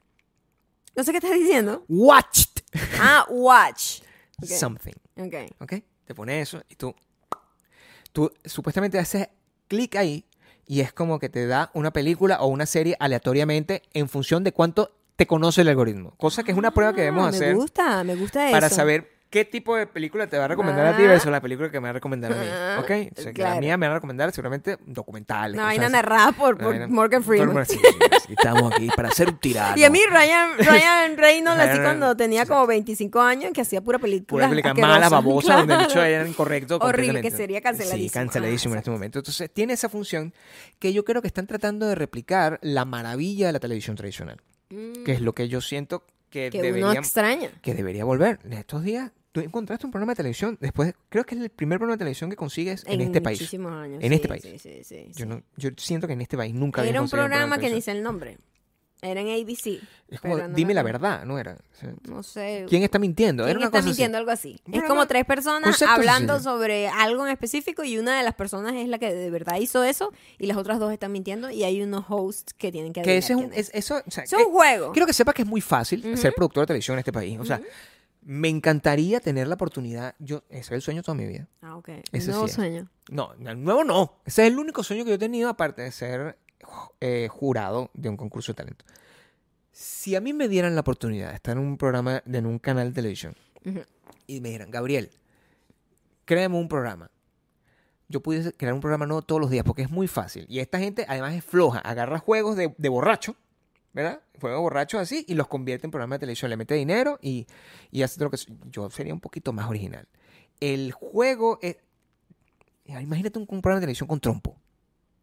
No sé qué estás diciendo. Watched Ah, watch. Something. Ok. ¿Ok? Te pone eso y tú, tú supuestamente haces clic ahí y es como que te da una película o una serie aleatoriamente en función de cuánto te conoce el algoritmo. Cosa que es una prueba que debemos Ah, hacer Me gusta, me gusta eso. para saber qué tipo de película te va a recomendar a ti Ah. versus la película que me va a recomendar a mí. Ah, ¿Ok? O sea, que la claro. mía me va a recomendar seguramente documentales. Una vaina narrada por, Una por vaina- Morgan Freeman. sí, sí, *laughs* estamos aquí para hacer un tirano. Y a mí Ryan, Ryan Reynolds, así cuando tenía como 25 años, que hacía pura película. Pura película asquerosa. mala, babosa, *laughs* donde el dicho Claro. era incorrecto. Horrible, que sería canceladísimo. Sí, canceladísimo Ah, en este momento. Entonces, tiene esa función que yo creo que están tratando de replicar la maravilla de la televisión tradicional. Mm, Que es lo que yo siento que, que uno debería, extraña. que debería volver. En estos días, tú encontraste un programa de televisión, después, creo que es el primer programa de televisión que consigues en, este país. muchísimos años. En sí, este país. Sí, sí, sí, Yo, no, yo siento que en este país nunca había Era un programa de que ni televisión. sé el nombre. Era en ABC. Es como, pero no dime me la verdad, ¿no era? O sea, No sé. ¿Quién está mintiendo? ¿Quién Era una está cosa así. mintiendo algo así? Es como tres personas hablando sencillo. sobre algo en específico y una de las personas es la que de verdad hizo eso y las otras dos están mintiendo y hay unos hosts que tienen que Que ese es un, es- eso, o sea, es. Un juego. Quiero que sepa que es muy fácil ser productor de televisión en este país. O sea, me encantaría tener la oportunidad. Yo, ese es el sueño de toda mi vida. Ah, ok. Eso Nuevo sí sueño. No, el nuevo no. Ese es el único sueño que yo he tenido, aparte de ser eh, jurado de un concurso de talento. Si a mí me dieran la oportunidad de estar en un programa, en un canal de televisión, y me dijeran, Gabriel, créame un programa. Yo pudiese crear un programa nuevo todos los días porque es muy fácil. Y esta gente además es floja. Agarra juegos de, de borracho, ¿verdad? Juegos borrachos así y los convierte en programa de televisión. Le mete dinero y, y hace lo que... Yo sería un poquito más original. El juego es... Imagínate un, un programa de televisión con trompo.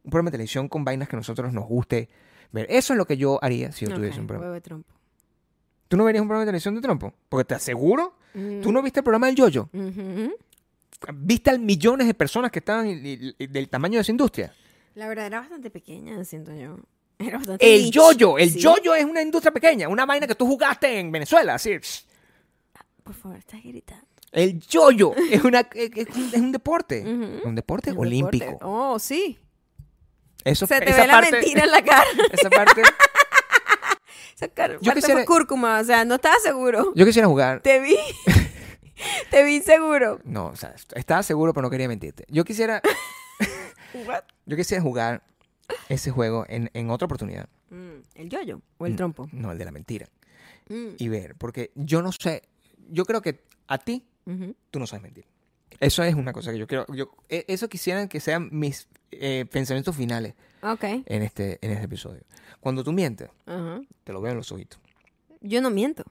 Un programa de televisión con vainas que a nosotros nos guste ver. Eso es lo que yo haría si yo tuviese Ok, un programa. huevo de trompo. ¿Tú no verías un programa de televisión de trompo? Porque te aseguro, Mm. tú no viste el programa del yoyo. Ujú. ¿Viste al millones de personas que estaban y- y- y del tamaño de esa industria? La verdad era bastante pequeña, siento yo. Era bastante El yoyo, el Sí. yoyo es una industria pequeña, una vaina que tú jugaste en Venezuela, así. Por favor, estás gritando. El yoyo es, una, es, es un, es un deporte, un deporte olímpico. deporte. Oh, sí. Eso, Se te esa ve la mentira en la *laughs* cara. Esa parte, Esa cara Yo parte quisiera- fue cúrcuma, o sea, no estaba seguro. yo quisiera jugar. Te vi. *laughs* Te vi seguro. No, o sea, estaba seguro, pero no quería mentirte. Yo quisiera, *laughs* yo quisiera jugar ese juego en, en otra oportunidad. Mm, ¿El yoyo o el trompo? No, el de la mentira. Mm, Y ver, porque yo no sé, yo creo que a ti tú no sabes mentir. Eso es una cosa que yo quiero. Yo, e- eso quisiera que sean mis eh, pensamientos finales Ok. en este, en este episodio. Cuando tú mientes, Ajá. te lo veo en los ojitos. Yo no miento.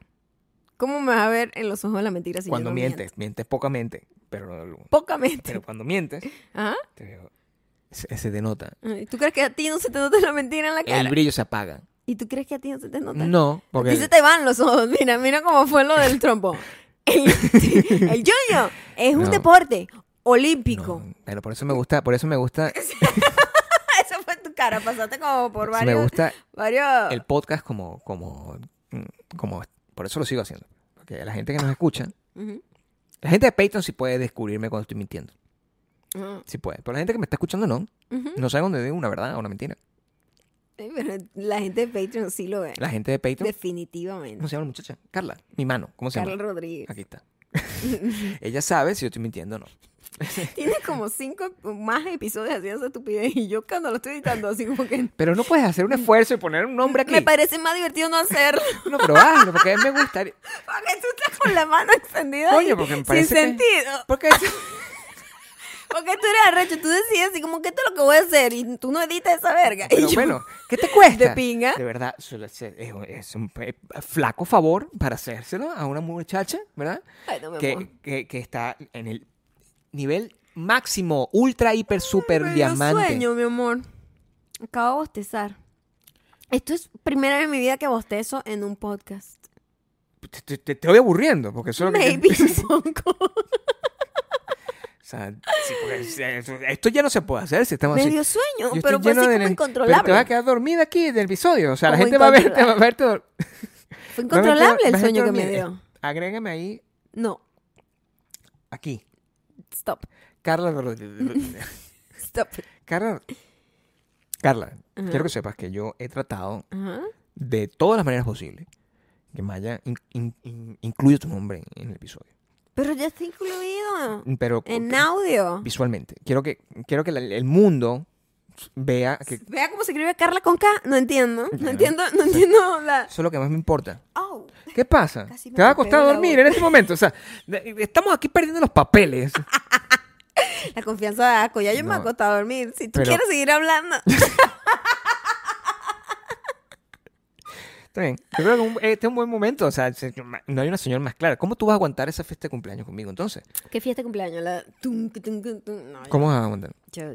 ¿Cómo me vas a ver en los ojos la mentira si cuando yo no mientes, miento? mientes pocamente, pero, Pocamente. pero cuando mientes, Ajá. te veo, se, se denota. ¿Tú crees que a ti no se te nota la mentira en la cara? El brillo se apaga. ¿Y tú crees que a ti no se te nota? No, A ti porque se te van los ojos. Mira, mira cómo fue lo del trompo. *laughs* El, *laughs* el yoyo es un No. deporte olímpico. no, pero por eso me gusta, por eso me gusta, *laughs* Esa fue tu cara. Pasaste como por me varios. gusta varios... el podcast como, como, mm, como, por eso lo sigo haciendo. Porque la gente que nos escucha, la gente de Patreon sí puede descubrirme cuando estoy mintiendo. Ajá. Sí puede. Pero la gente que me está escuchando no. No sabe dónde digo una verdad o una mentira. Sí, pero la gente de Patreon sí lo ve. La gente de Patreon. Definitivamente. ¿Cómo se llama la muchacha? Carla. Mi mano. ¿Cómo se Carla llama? Rodríguez. Aquí está. *laughs* Ella sabe si yo estoy mintiendo o no. *laughs* Tiene como cinco más episodios haciendo esa estupidez y yo cuando lo estoy editando así como que... Pero no puedes hacer un esfuerzo y poner un nombre aquí. Me parece más divertido no hacerlo. *laughs* No, pero hazlo, porque a mí me gustaría. Porque tú estás con la mano extendida Coño, porque me parece sin que- sentido. Porque Porque tú eres arrecho, tú decías así como esto es lo que voy a hacer y tú no editas esa verga. Pero Y yo, bueno, *laughs* ¿qué te cuesta? ¿De pinga? De verdad, solo es, un eh, flaco favor para hacérselo a una muchacha, ¿verdad? Ay, no, amor. Que, que, que está en el nivel máximo, ultra, hiper, super Me dio diamante. sueño, mi amor. Acabo de bostezar. Esto es primera vez en mi vida que bostezo en un podcast. Te, te- te estoy aburriendo, porque eso es lo que... Maybe *laughs* un poco. O sea, sí, porque esto ya no se puede hacer si estamos Me así. dio sueño, Yo pero estoy fue así lleno de como incontrolable. Pero te vas a quedar dormida aquí del episodio. O sea, la gente va a verte, va a verte. Fue *laughs* incontrolable el sueño que me dio. Agrégame ahí, No, aquí. stop. Carla. *laughs* Stop. Carla. Carla, quiero que sepas que yo he tratado de todas las maneras posibles que Maya in- in- in- incluya tu nombre en el episodio. Pero ya está incluido Pero en audio. visualmente. Quiero que, quiero que la- el mundo vea que eso Vea cómo se escribe Carla con K. No entiendo. No entiendo, no entiendo la. es lo que más me importa. Oh. ¿Qué pasa? *laughs* ¿Te vas a golpeo acostar a la dormir en este momento? O sea, de- estamos aquí perdiendo los papeles. *laughs* La confianza de Aco. Ya yo me No. acostado a dormir. Si tú Pero- quieres seguir hablando. *laughs* Está bien. Yo creo que un- este es un buen momento. O sea, se- no hay una señal más clara. ¿Cómo tú vas a aguantar esa fiesta de cumpleaños conmigo entonces? ¿Qué fiesta de cumpleaños? La. tum, tum, tum, tum. No, yo- ¿Cómo vas a aguantar? Yo,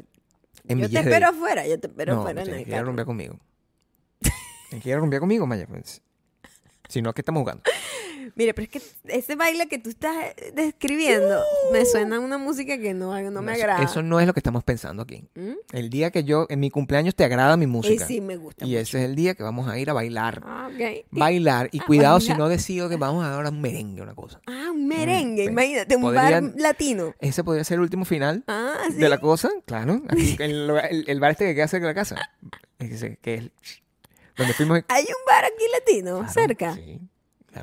te espero afuera. Yo te espero no, afuera en tienes que ir a rumbear conmigo. Tienes que ir a rumbear conmigo, Maya. Pues. Si no, ¿qué estamos jugando? Mire, pero es que ese baile que tú estás describiendo me suena a una música que no, no me eso- agrada. Eso no es lo que estamos pensando aquí. ¿Mm? El día que yo, en mi cumpleaños, te agrada mi música. sí, me gusta. y mucho. ese es el día que vamos a ir a bailar. Ah, ok. Bailar. Y Ah, cuidado si no decido que vamos a dar un merengue, una cosa. Ah, un merengue, Mm, imagínate, un podrían- bar latino. Ese podría ser el último final Ah, sí. de la cosa, claro. *laughs* Aquí, el, el- el bar este que queda cerca de la casa. Ese, que es donde fuimos. Hay un bar aquí latino, claro, cerca. Sí.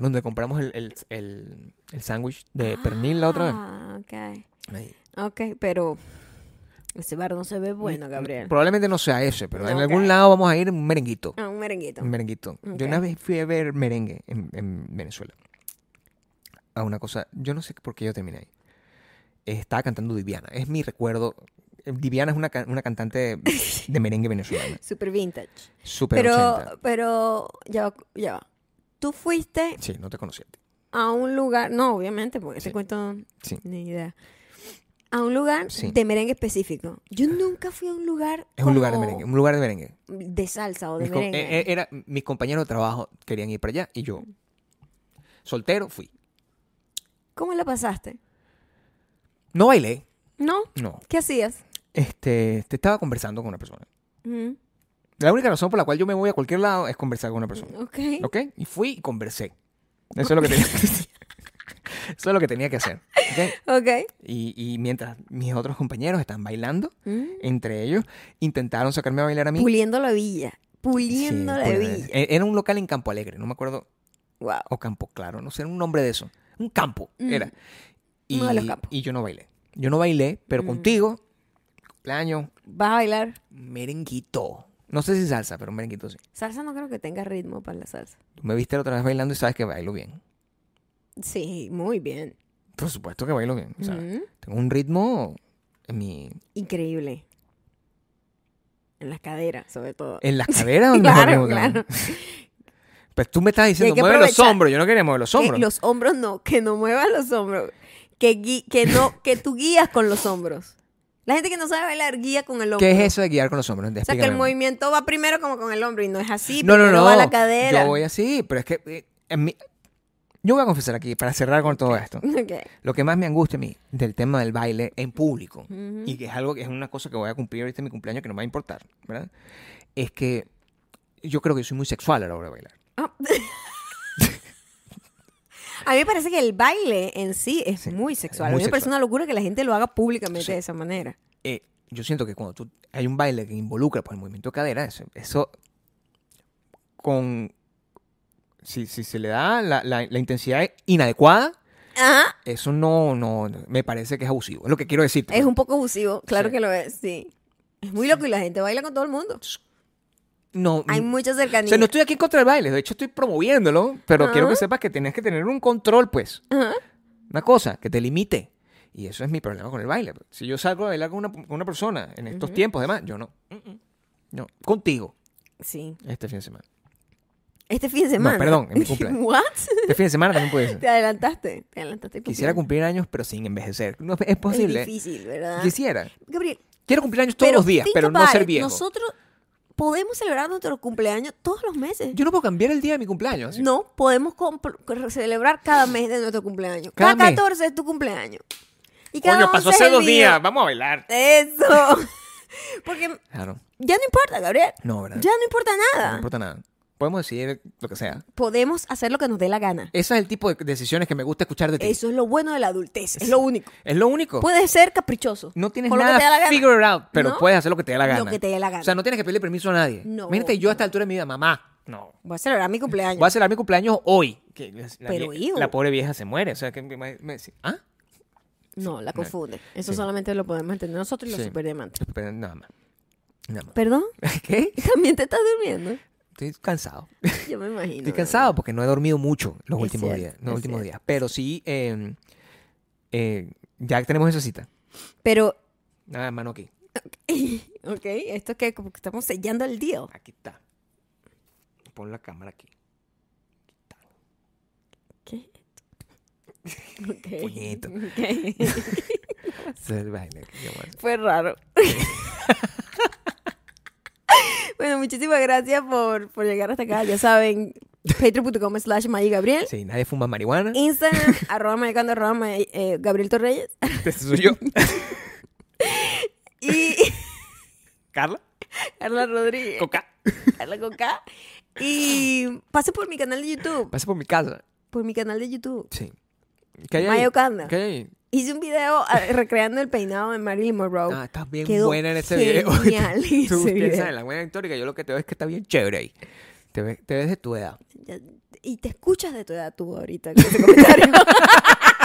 Donde compramos el, el, el, el sándwich de pernil la otra vez. Ah, ok. Ahí. Ok, pero ese bar no se ve bueno, Gabriel. Probablemente no sea ese, pero en Ok. algún lado vamos a ir un merenguito. Ah, un merenguito. Un merenguito. Ok. Yo una vez fui a ver merengue en, en Venezuela. A una cosa, yo no sé por qué yo terminé ahí. Estaba cantando Diviana. Es mi recuerdo. Diviana es una, una cantante *laughs* de merengue venezolana. Super vintage. Súper Pero, 80. pero, ya ya va. Tú fuiste Sí, no te conocí. a ti. a un lugar, no, obviamente, porque ese Sí. cuento Sí. ni idea. A un lugar Sí. de merengue específico. Yo nunca fui a un lugar Es un lugar de merengue. Un lugar de merengue. de salsa o de Mis, merengue. eh, eh, era, mis compañeros de trabajo querían ir para allá y yo, soltero, fui. ¿Cómo la pasaste? No bailé. ¿No? No. ¿Qué hacías? Este, te estaba conversando con una persona. Mm, La única razón por la cual yo me voy a cualquier lado es conversar con una persona. ok. ¿Ok? Y fui y conversé. Eso es lo que tenía, *laughs* Eso es lo que, tenía que hacer. ¿ok? Ok. Y, y mientras mis otros compañeros están bailando, Mm. entre ellos intentaron sacarme a bailar a mí. Puliendo la villa. Sí, Puliendo la villa. e- Era un local en Campo Alegre, no me acuerdo. Wow. O Campo Claro, no sé, era un nombre de eso. Un campo, Mm. era. Y, Uno de los campos. y yo no bailé. Yo no bailé, pero Mm. contigo, cumpleaños, ¿Vas a bailar? merenguito. No sé si salsa, pero merenguito sí. Salsa no creo que tenga ritmo para la salsa. Tú me viste la otra vez bailando y sabes que bailo bien. Sí, muy bien. Por supuesto que bailo bien. O sea, Mm. tengo un ritmo en mi... Increíble. En las caderas, sobre todo. En las *laughs* caderas Claro, claro. *laughs* Pues tú me estás diciendo, mueve los hombros. Yo no quería mover los Que hombros. los hombros no, que no muevas los hombros. Que no, que tú guías con los hombros. La gente que no sabe bailar guía con el hombro. ¿Qué es eso de guiar con los hombros? O sea, que el movimiento va primero como con el hombro y no es así. No, no, no. va la cadera. Yo voy así, pero es que... eh, en mi- Yo voy a confesar aquí, para cerrar con todo esto. Lo que más me angustia a mí del tema del baile en público, y que es algo que es una cosa que voy a cumplir ahorita en mi cumpleaños que no me va a importar, ¿verdad? Es que yo creo que soy muy sexual a la hora de bailar. Ah. *laughs* A mí me parece que el baile en sí es Sí, muy es sexual. muy a mí me parece una locura que la gente lo haga públicamente Sí. de esa manera. Eh, yo siento que cuando tú, hay un baile que involucra pues, el movimiento de cadera, eso, eso con... Si, si se le da la, la- la intensidad inadecuada, Ajá. eso no, no, me parece que es abusivo. Es lo que quiero decir. Es un poco abusivo, claro Sí. que lo es, sí. Es muy loco y la gente baila con todo el mundo. No, Hay mucha o cercanía. sea, no estoy aquí contra el baile, de hecho estoy promoviéndolo, pero quiero que sepas que tienes que tener un control, pues. Una cosa, que te limite. Y eso es mi problema con el baile. Si yo salgo a bailar con una, con una persona en estos tiempos, además, yo no. No, contigo Sí. este fin de semana. Este fin de semana. perdón, en mi cumpleaños. *laughs* ¿What? Este fin de semana también puede ser. Te adelantaste. Te adelantaste. el Quisiera cumplir años, pero sin envejecer. No, es Es posible. difícil, ¿verdad? Quisiera. Gabriel, Quiero cumplir años todos los días, pero no ser viejo. Nosotros podemos celebrar nuestro cumpleaños todos los meses. Yo no puedo cambiar el día de mi cumpleaños. No, podemos celebrar cada mes de nuestro cumpleaños. Cada Cada, mes. 14 es tu cumpleaños. Y cada Coño, pasó 11 es hace dos días. Vamos a bailar. Eso. *laughs* Porque Claro. ya no importa, Gabriel. No, ¿verdad? Ya no importa No nada. importa nada. Podemos decidir lo que sea. Podemos hacer lo que nos dé la gana. Ese es el tipo de decisiones que me gusta escuchar de ti. Eso es lo bueno de la adultez. Es lo único. Es lo único. Puedes ser caprichoso. No tienes lo que te da la nada gana. figure it out, pero ¿No? puedes hacer lo que te dé la Lo gana. que te dé la gana. O sea, no tienes que pedirle permiso a nadie. No, Imagínate yo a esta altura de mi vida, mamá. No. Voy a celebrar mi cumpleaños. Voy a celebrar mi cumpleaños hoy. Que la, Pero, hijo. la pobre vieja se muere. O sea, que me, me- ¿Ah? No, la confunde. Eso Sí. solamente lo podemos entender nosotros y los Sí. superdiamantes. Pero nada más. Nada más. ¿Perdón? *laughs* ¿Qué? *laughs* ¿También te estás durmiendo? Estoy cansado. Yo me imagino. Estoy cansado porque no he dormido mucho los Es últimos cierto, días. Los últimos cierto. días. Pero sí, eh, eh, ya tenemos esa cita. Pero, Nada, mano aquí. *laughs* ok, esto es que como que estamos sellando el deal. Aquí está. Pon la cámara aquí. ¿Qué es *laughs* esto? Ok. Puñito. ok. *laughs* Esa es la vaina que yo voy a hacer. Fue raro. Bueno, muchísimas gracias por, por llegar hasta acá. Ya saben, patreon.com slash Gabriel. Sí, nadie fuma marihuana. Instagram, *laughs* arroba mayacando, arroba may- eh, Gabriel Torreyes. Este soy yo. *laughs* Y *laughs* Carla. Carla Rodríguez. Coca. Carla Coca. Y pase por mi canal de YouTube. Pasa por mi casa. Por mi canal de YouTube. Sí. ¿Qué hay ahí? Mayo Canda. ¿Qué hay ahí? Hice un video ah, recreando el peinado de Marilyn Monroe. Ah, estás bien Quedó buena en ese video. *laughs* genial Tú ese piensas en la buena histórica. Yo lo que te veo es que está bien chévere ahí. Te ves, te ves de tu edad. Y te escuchas de tu edad tú ahorita con ese comentario. *laughs*